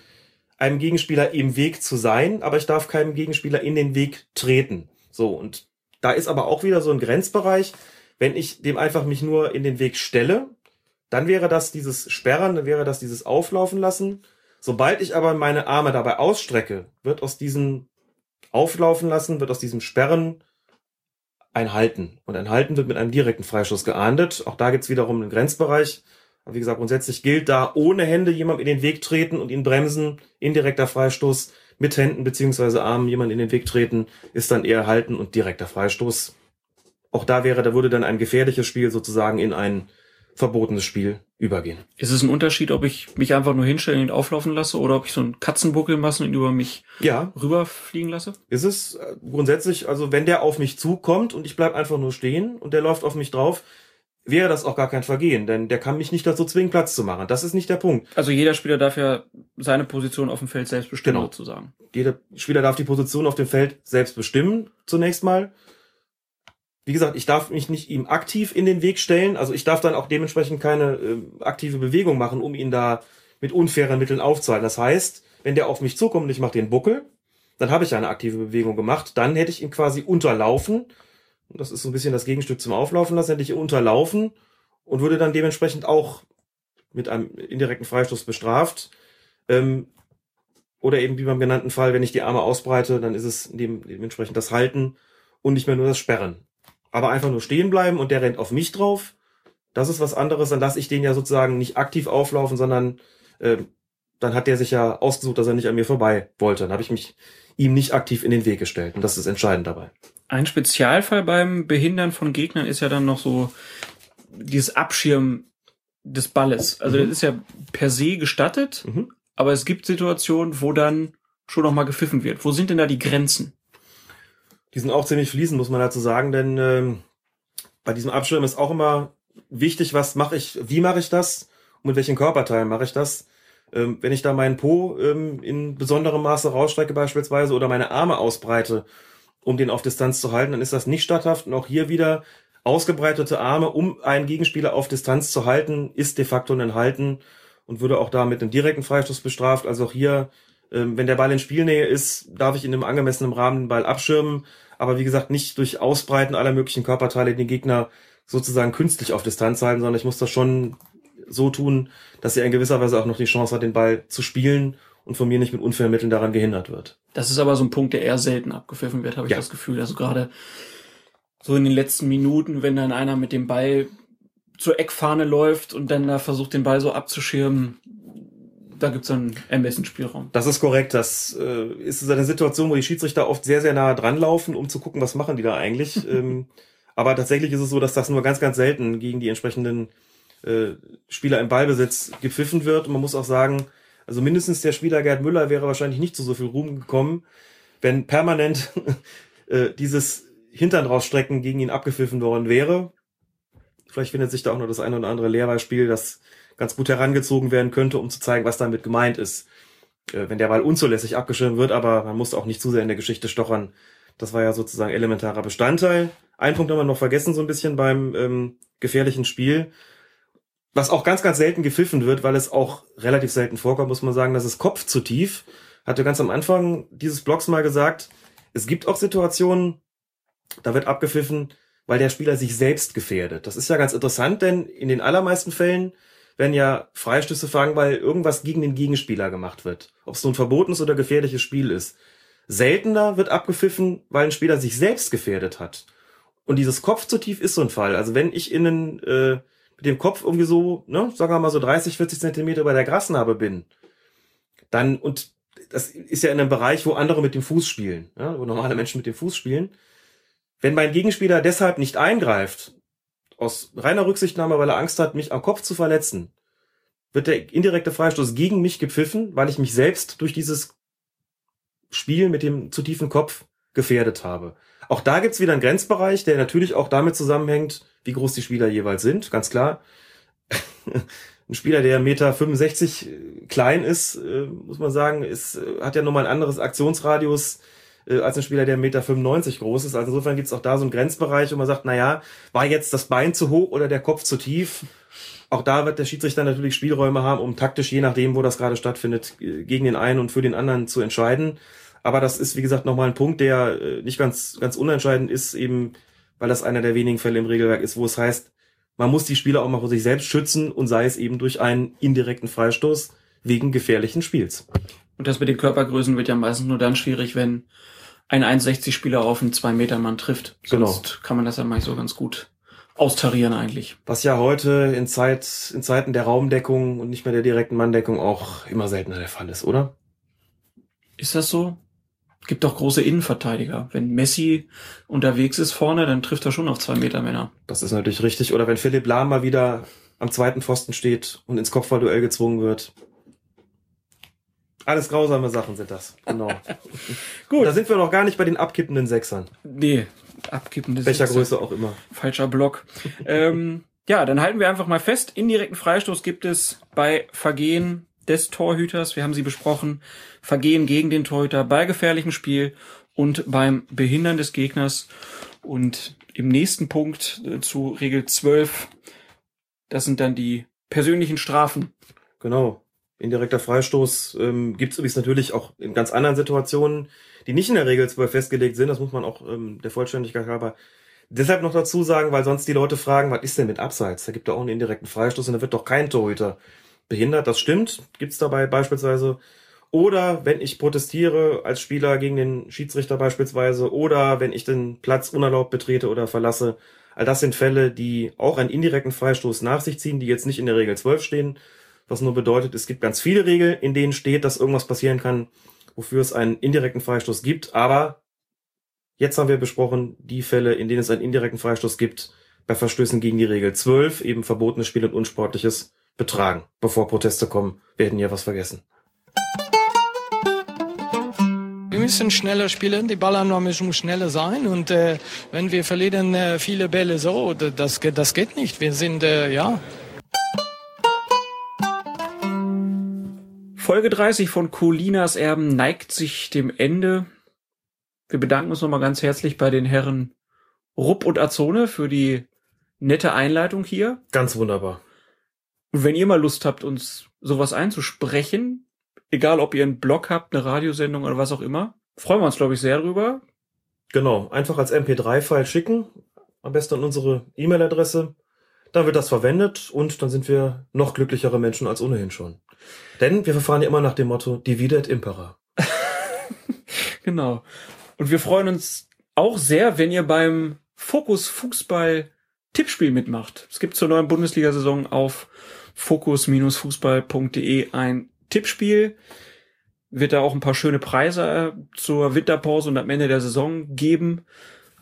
einem Gegenspieler im Weg zu sein, aber ich darf keinem Gegenspieler in den Weg treten. So, und da ist aber auch wieder so ein Grenzbereich. Wenn ich dem einfach mich nur in den Weg stelle, dann wäre das dieses Sperren, dann wäre das dieses Auflaufen lassen. Sobald ich aber meine Arme dabei ausstrecke, wird aus diesem Auflaufen lassen, wird aus diesem Sperren ein Halten. Und ein Halten wird mit einem direkten Freischuss geahndet. Auch da gibt's wiederum einen Grenzbereich. Aber wie gesagt, grundsätzlich gilt da ohne Hände jemand in den Weg treten und ihn bremsen, indirekter Freistoß, mit Händen beziehungsweise Armen jemand in den Weg treten, ist dann eher Halten und direkter Freistoß. Auch da wäre, da würde dann ein gefährliches Spiel sozusagen in ein verbotenes Spiel übergehen. Ist es ein Unterschied, ob ich mich einfach nur hinstellen und auflaufen lasse oder ob ich so einen Katzenbuckel mache und über mich Ja, rüberfliegen lasse? ist es äh, grundsätzlich, also wenn der auf mich zukommt und ich bleib einfach nur stehen und der läuft auf mich drauf, wäre das auch gar kein Vergehen, denn der kann mich nicht dazu zwingen, Platz zu machen. Das ist nicht der Punkt. Also jeder Spieler darf ja seine Position auf dem Feld selbst bestimmen, Genau. sozusagen. Jeder Spieler darf die Position auf dem Feld selbst bestimmen, zunächst mal. Wie gesagt, ich darf mich nicht ihm aktiv in den Weg stellen. Also ich darf dann auch dementsprechend keine äh, aktive Bewegung machen, um ihn da mit unfairen Mitteln aufzuhalten. Das heißt, wenn der auf mich zukommt und ich mache den Buckel, dann habe ich eine aktive Bewegung gemacht. Dann hätte ich ihn quasi unterlaufen. Und Das ist so ein bisschen das Gegenstück zum Auflaufen lassen. Hätte ich ihn unterlaufen und würde dann dementsprechend auch mit einem indirekten Freistoß bestraft. Ähm, oder eben wie beim genannten Fall, wenn ich die Arme ausbreite, dann ist es dem, dementsprechend das Halten und nicht mehr nur das Sperren. Aber einfach nur stehen bleiben und der rennt auf mich drauf, das ist was anderes. Dann lasse ich den ja sozusagen nicht aktiv auflaufen, sondern äh, dann hat der sich ja ausgesucht, dass er nicht an mir vorbei wollte. Dann habe ich mich ihm nicht aktiv in den Weg gestellt. Und das ist entscheidend dabei. Ein Spezialfall beim Behindern von Gegnern ist ja dann noch so dieses Abschirmen des Balles. Also Mhm. das ist ja per se gestattet, Mhm. aber es gibt Situationen, wo dann schon noch mal gepfiffen wird. Wo sind denn da die Grenzen? Die sind auch ziemlich fließend, muss man dazu sagen, denn ähm, bei diesem Abschirm ist auch immer wichtig, was mache ich, wie mache ich das und mit welchen Körperteilen mache ich das. Ähm, wenn ich da meinen Po ähm, in besonderem Maße rausstrecke beispielsweise oder meine Arme ausbreite, um den auf Distanz zu halten, dann ist das nicht statthaft. Und auch hier wieder ausgebreitete Arme, um einen Gegenspieler auf Distanz zu halten, ist de facto ein Halten und würde auch da mit einem direkten Freistoß bestraft. Also auch hier, wenn der Ball in Spielnähe ist, darf ich in einem angemessenen Rahmen den Ball abschirmen. Aber wie gesagt, nicht durch Ausbreiten aller möglichen Körperteile den Gegner sozusagen künstlich auf Distanz halten, sondern ich muss das schon so tun, dass er in gewisser Weise auch noch die Chance hat, den Ball zu spielen und von mir nicht mit unfairen Mitteln daran gehindert wird. Das ist aber so ein Punkt, der eher selten abgepfiffen wird, habe ich Ja. das Gefühl. Also gerade so in den letzten Minuten, wenn dann einer mit dem Ball zur Eckfahne läuft und dann da versucht, den Ball so abzuschirmen, da gibt's dann Ermessensspielraum. Das ist korrekt. Das äh, ist eine Situation, wo die Schiedsrichter oft sehr, sehr nah dran laufen, um zu gucken, was machen die da eigentlich. ähm, aber tatsächlich ist es so, dass das nur ganz, ganz selten gegen die entsprechenden äh, Spieler im Ballbesitz gepfiffen wird. Und man muss auch sagen, also mindestens der Spieler Gerd Müller wäre wahrscheinlich nicht zu so viel Ruhm gekommen, wenn permanent äh, dieses Hintern rausstrecken gegen ihn abgepfiffen worden wäre. Vielleicht findet sich da auch noch das eine oder andere Lehrbeispiel, das ganz gut herangezogen werden könnte, um zu zeigen, was damit gemeint ist. Äh, wenn der Ball unzulässig abgeschirmt wird, aber man muss auch nicht zu sehr in der Geschichte stochern. Das war ja sozusagen elementarer Bestandteil. Ein Punkt haben wir noch vergessen, so ein bisschen beim ähm, gefährlichen Spiel. Was auch ganz, ganz selten gepfiffen wird, weil es auch relativ selten vorkommt, muss man sagen, das ist Kopf zu tief. Hatte ganz am Anfang dieses Blogs mal gesagt, es gibt auch Situationen, da wird abgepfiffen, weil der Spieler sich selbst gefährdet. Das ist ja ganz interessant, denn in den allermeisten Fällen werden ja Freistöße fangen, weil irgendwas gegen den Gegenspieler gemacht wird. Ob es ein verbotenes oder gefährliches Spiel ist. Seltener wird abgepfiffen, weil ein Spieler sich selbst gefährdet hat. Und dieses Kopf zu tief ist so ein Fall. Also wenn ich innen äh, mit dem Kopf irgendwie so, ne, sagen wir mal so 30, 40 Zentimeter über der Grasnarbe bin, dann, und das ist ja in einem Bereich, wo andere mit dem Fuß spielen, ja, wo normale Menschen mit dem Fuß spielen. Wenn mein Gegenspieler deshalb nicht eingreift, aus reiner Rücksichtnahme, weil er Angst hat, mich am Kopf zu verletzen, wird der indirekte Freistoß gegen mich gepfiffen, weil ich mich selbst durch dieses Spiel mit dem zu tiefen Kopf gefährdet habe. Auch da gibt's wieder einen Grenzbereich, der natürlich auch damit zusammenhängt, wie groß die Spieler jeweils sind, ganz klar. ein Spieler, der 1,65 Meter klein ist, äh, muss man sagen, ist, äh, hat ja nochmal ein anderes Aktionsradius äh, als ein Spieler, der 1,95 Meter groß ist. Also insofern gibt's auch da so einen Grenzbereich, wo man sagt, na ja, war jetzt das Bein zu hoch oder der Kopf zu tief? Auch da wird der Schiedsrichter natürlich Spielräume haben, um taktisch, je nachdem, wo das gerade stattfindet, äh, gegen den einen und für den anderen zu entscheiden. Aber das ist, wie gesagt, nochmal ein Punkt, der äh, nicht ganz, ganz unentscheidend ist, eben weil das einer der wenigen Fälle im Regelwerk ist, wo es heißt, man muss die Spieler auch mal vor sich selbst schützen und sei es eben durch einen indirekten Freistoß wegen gefährlichen Spiels. Und das mit den Körpergrößen wird ja meistens nur dann schwierig, wenn ein 1,60-Spieler auf einen 2-Meter-Mann trifft. Genau. Sonst kann man das ja mal so ganz gut austarieren eigentlich. Was ja heute in Zeit, in Zeiten der Raumdeckung und nicht mehr der direkten Manndeckung auch immer seltener der Fall ist, oder? Ist das so? Gibt doch große Innenverteidiger. Wenn Messi unterwegs ist vorne, dann trifft er schon auf zwei Meter Männer. Das ist natürlich richtig. Oder wenn Philipp Lahm mal wieder am zweiten Pfosten steht und ins Kopfballduell gezwungen wird. Alles grausame Sachen sind das. Genau. Gut. Da sind wir noch gar nicht bei den abkippenden Sechsern. Nee, abkippende Welcher Sechser. Größe auch immer. Falscher Block. ähm, ja, dann halten wir einfach mal fest. Indirekten Freistoß gibt es bei Vergehen des Torhüters. Wir haben sie besprochen. Vergehen gegen den Torhüter bei gefährlichem Spiel und beim Behindern des Gegners. Und im nächsten Punkt äh, zu Regel 12, das sind dann die persönlichen Strafen. Genau. Indirekter Freistoß ähm, gibt es übrigens natürlich auch in ganz anderen Situationen, die nicht in der Regel 12 festgelegt sind. Das muss man auch ähm, der Vollständigkeit halber deshalb noch dazu sagen, weil sonst die Leute fragen, was ist denn mit Abseits? Da gibt er auch einen indirekten Freistoß und da wird doch kein Torhüter behindert. Das stimmt. Gibt's dabei beispielsweise. Oder wenn ich protestiere als Spieler gegen den Schiedsrichter beispielsweise oder wenn ich den Platz unerlaubt betrete oder verlasse. All das sind Fälle, die auch einen indirekten Freistoß nach sich ziehen, die jetzt nicht in der Regel 12 stehen, was nur bedeutet, es gibt ganz viele Regeln, in denen steht, dass irgendwas passieren kann, wofür es einen indirekten Freistoß gibt. Aber jetzt haben wir besprochen die Fälle, in denen es einen indirekten Freistoß gibt, bei Verstößen gegen die Regel 12, eben verbotenes Spiel und unsportliches Betragen. Bevor Proteste kommen, werden hier was vergessen. Wir müssen schneller spielen, die Ballannahme muss schneller sein und äh, wenn wir verlieren äh, viele Bälle so, das, geht- das geht nicht. Wir sind, äh, ja, Folge 30 von Colinas Erben neigt sich dem Ende. Wir bedanken uns nochmal ganz herzlich bei den Herren Rupp und Azone für die nette Einleitung hier. Ganz wunderbar. Und wenn ihr mal Lust habt, uns sowas einzusprechen, egal ob ihr einen Blog habt, eine Radiosendung oder was auch immer, freuen wir uns, glaube ich, sehr drüber. Genau, einfach als MP3-File schicken, am besten an unsere E-Mail-Adresse. Dann wird das verwendet und dann sind wir noch glücklichere Menschen als ohnehin schon. Denn wir verfahren ja immer nach dem Motto Divide et Impera. Genau. Und wir freuen uns auch sehr, wenn ihr beim Fokus Fußball Tippspiel mitmacht. Es gibt zur neuen Bundesliga-Saison auf fokus-fußball.de ein Tippspiel. Wird da auch ein paar schöne Preise äh, zur Winterpause und am Ende der Saison geben.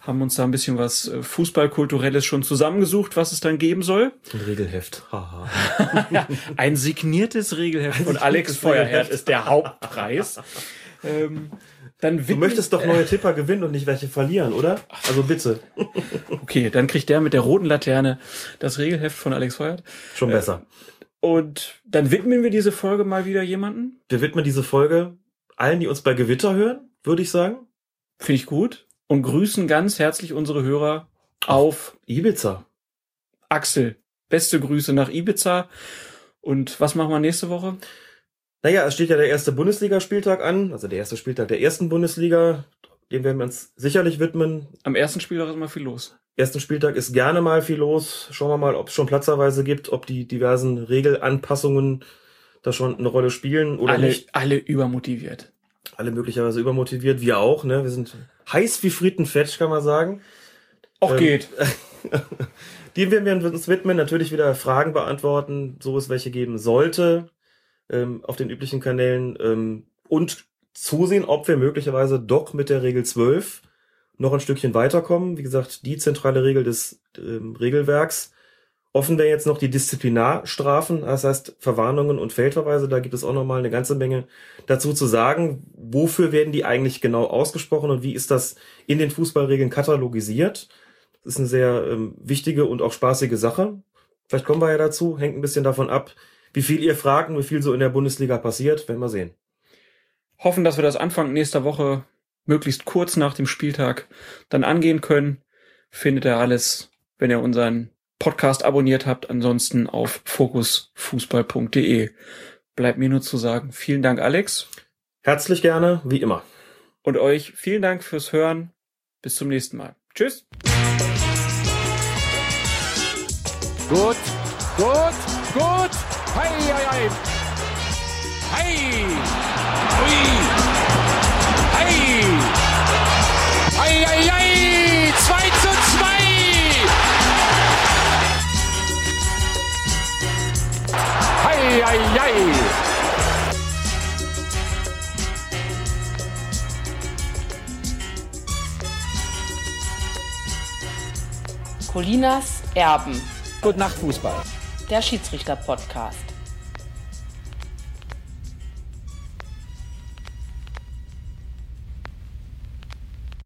Haben uns da ein bisschen was äh, Fußballkulturelles schon zusammengesucht, was es dann geben soll. Ein Regelheft. Ein signiertes Regelheft von signiertes Alex Feuerherd ist der Hauptpreis. ähm, dann Du möchtest doch neue Tipper gewinnen und nicht welche verlieren, oder? Also bitte. Okay, dann kriegt der mit der roten Laterne das Regelheft von Alex Feuert. Schon besser. Und dann widmen wir diese Folge mal wieder jemanden. Wir widmen diese Folge allen, die uns bei Gewitter hören, würde ich sagen. Finde ich gut. Und grüßen ganz herzlich unsere Hörer auf Ibiza. Axel. Beste Grüße nach Ibiza. Und was machen wir nächste Woche? Naja, es steht ja der erste Bundesligaspieltag an, also der erste Spieltag der ersten Bundesliga. Dem werden wir uns sicherlich widmen. Am ersten Spieltag ist immer viel los. Ersten Spieltag ist gerne mal viel los. Schauen wir mal, ob es schon platzerweise gibt, ob die diversen Regelanpassungen da schon eine Rolle spielen oder Alle, nicht. alle übermotiviert. Alle möglicherweise übermotiviert, wir auch. Ne? Wir sind heiß wie Friedenfetsch, kann man sagen. Auch Ähm, geht. Die werden wir uns widmen, natürlich wieder Fragen beantworten, so es welche geben sollte, ähm, auf den üblichen Kanälen ähm, und zusehen, ob wir möglicherweise doch mit der Regel 12 noch ein Stückchen weiterkommen. Wie gesagt, die zentrale Regel des ähm, Regelwerks. Offen wäre jetzt noch die Disziplinarstrafen, das heißt Verwarnungen und Feldverweise. Da gibt es auch noch mal eine ganze Menge dazu zu sagen. Wofür werden die eigentlich genau ausgesprochen und wie ist das in den Fußballregeln katalogisiert? Das ist eine sehr ähm, wichtige und auch spaßige Sache. Vielleicht kommen wir ja dazu. Hängt ein bisschen davon ab, wie viel ihr fragt und wie viel so in der Bundesliga passiert. Werden wir sehen. Hoffen, dass wir das Anfang nächster Woche möglichst kurz nach dem Spieltag dann angehen können. Findet ihr alles, wenn ihr unseren Podcast abonniert habt. Ansonsten auf fokusfußball.de. Bleibt mir nur zu sagen, vielen Dank, Alex. Herzlich gerne, wie immer. Und euch vielen Dank fürs Hören. Bis zum nächsten Mal. Tschüss. Gut, gut, gut. Hei, hei, hei. Hei. Ui. Hei. Hei, hei, hei. 2 Hei, hei. Colinas Erben. Gut Nacht, Fußball. der Schiedsrichter-Podcast.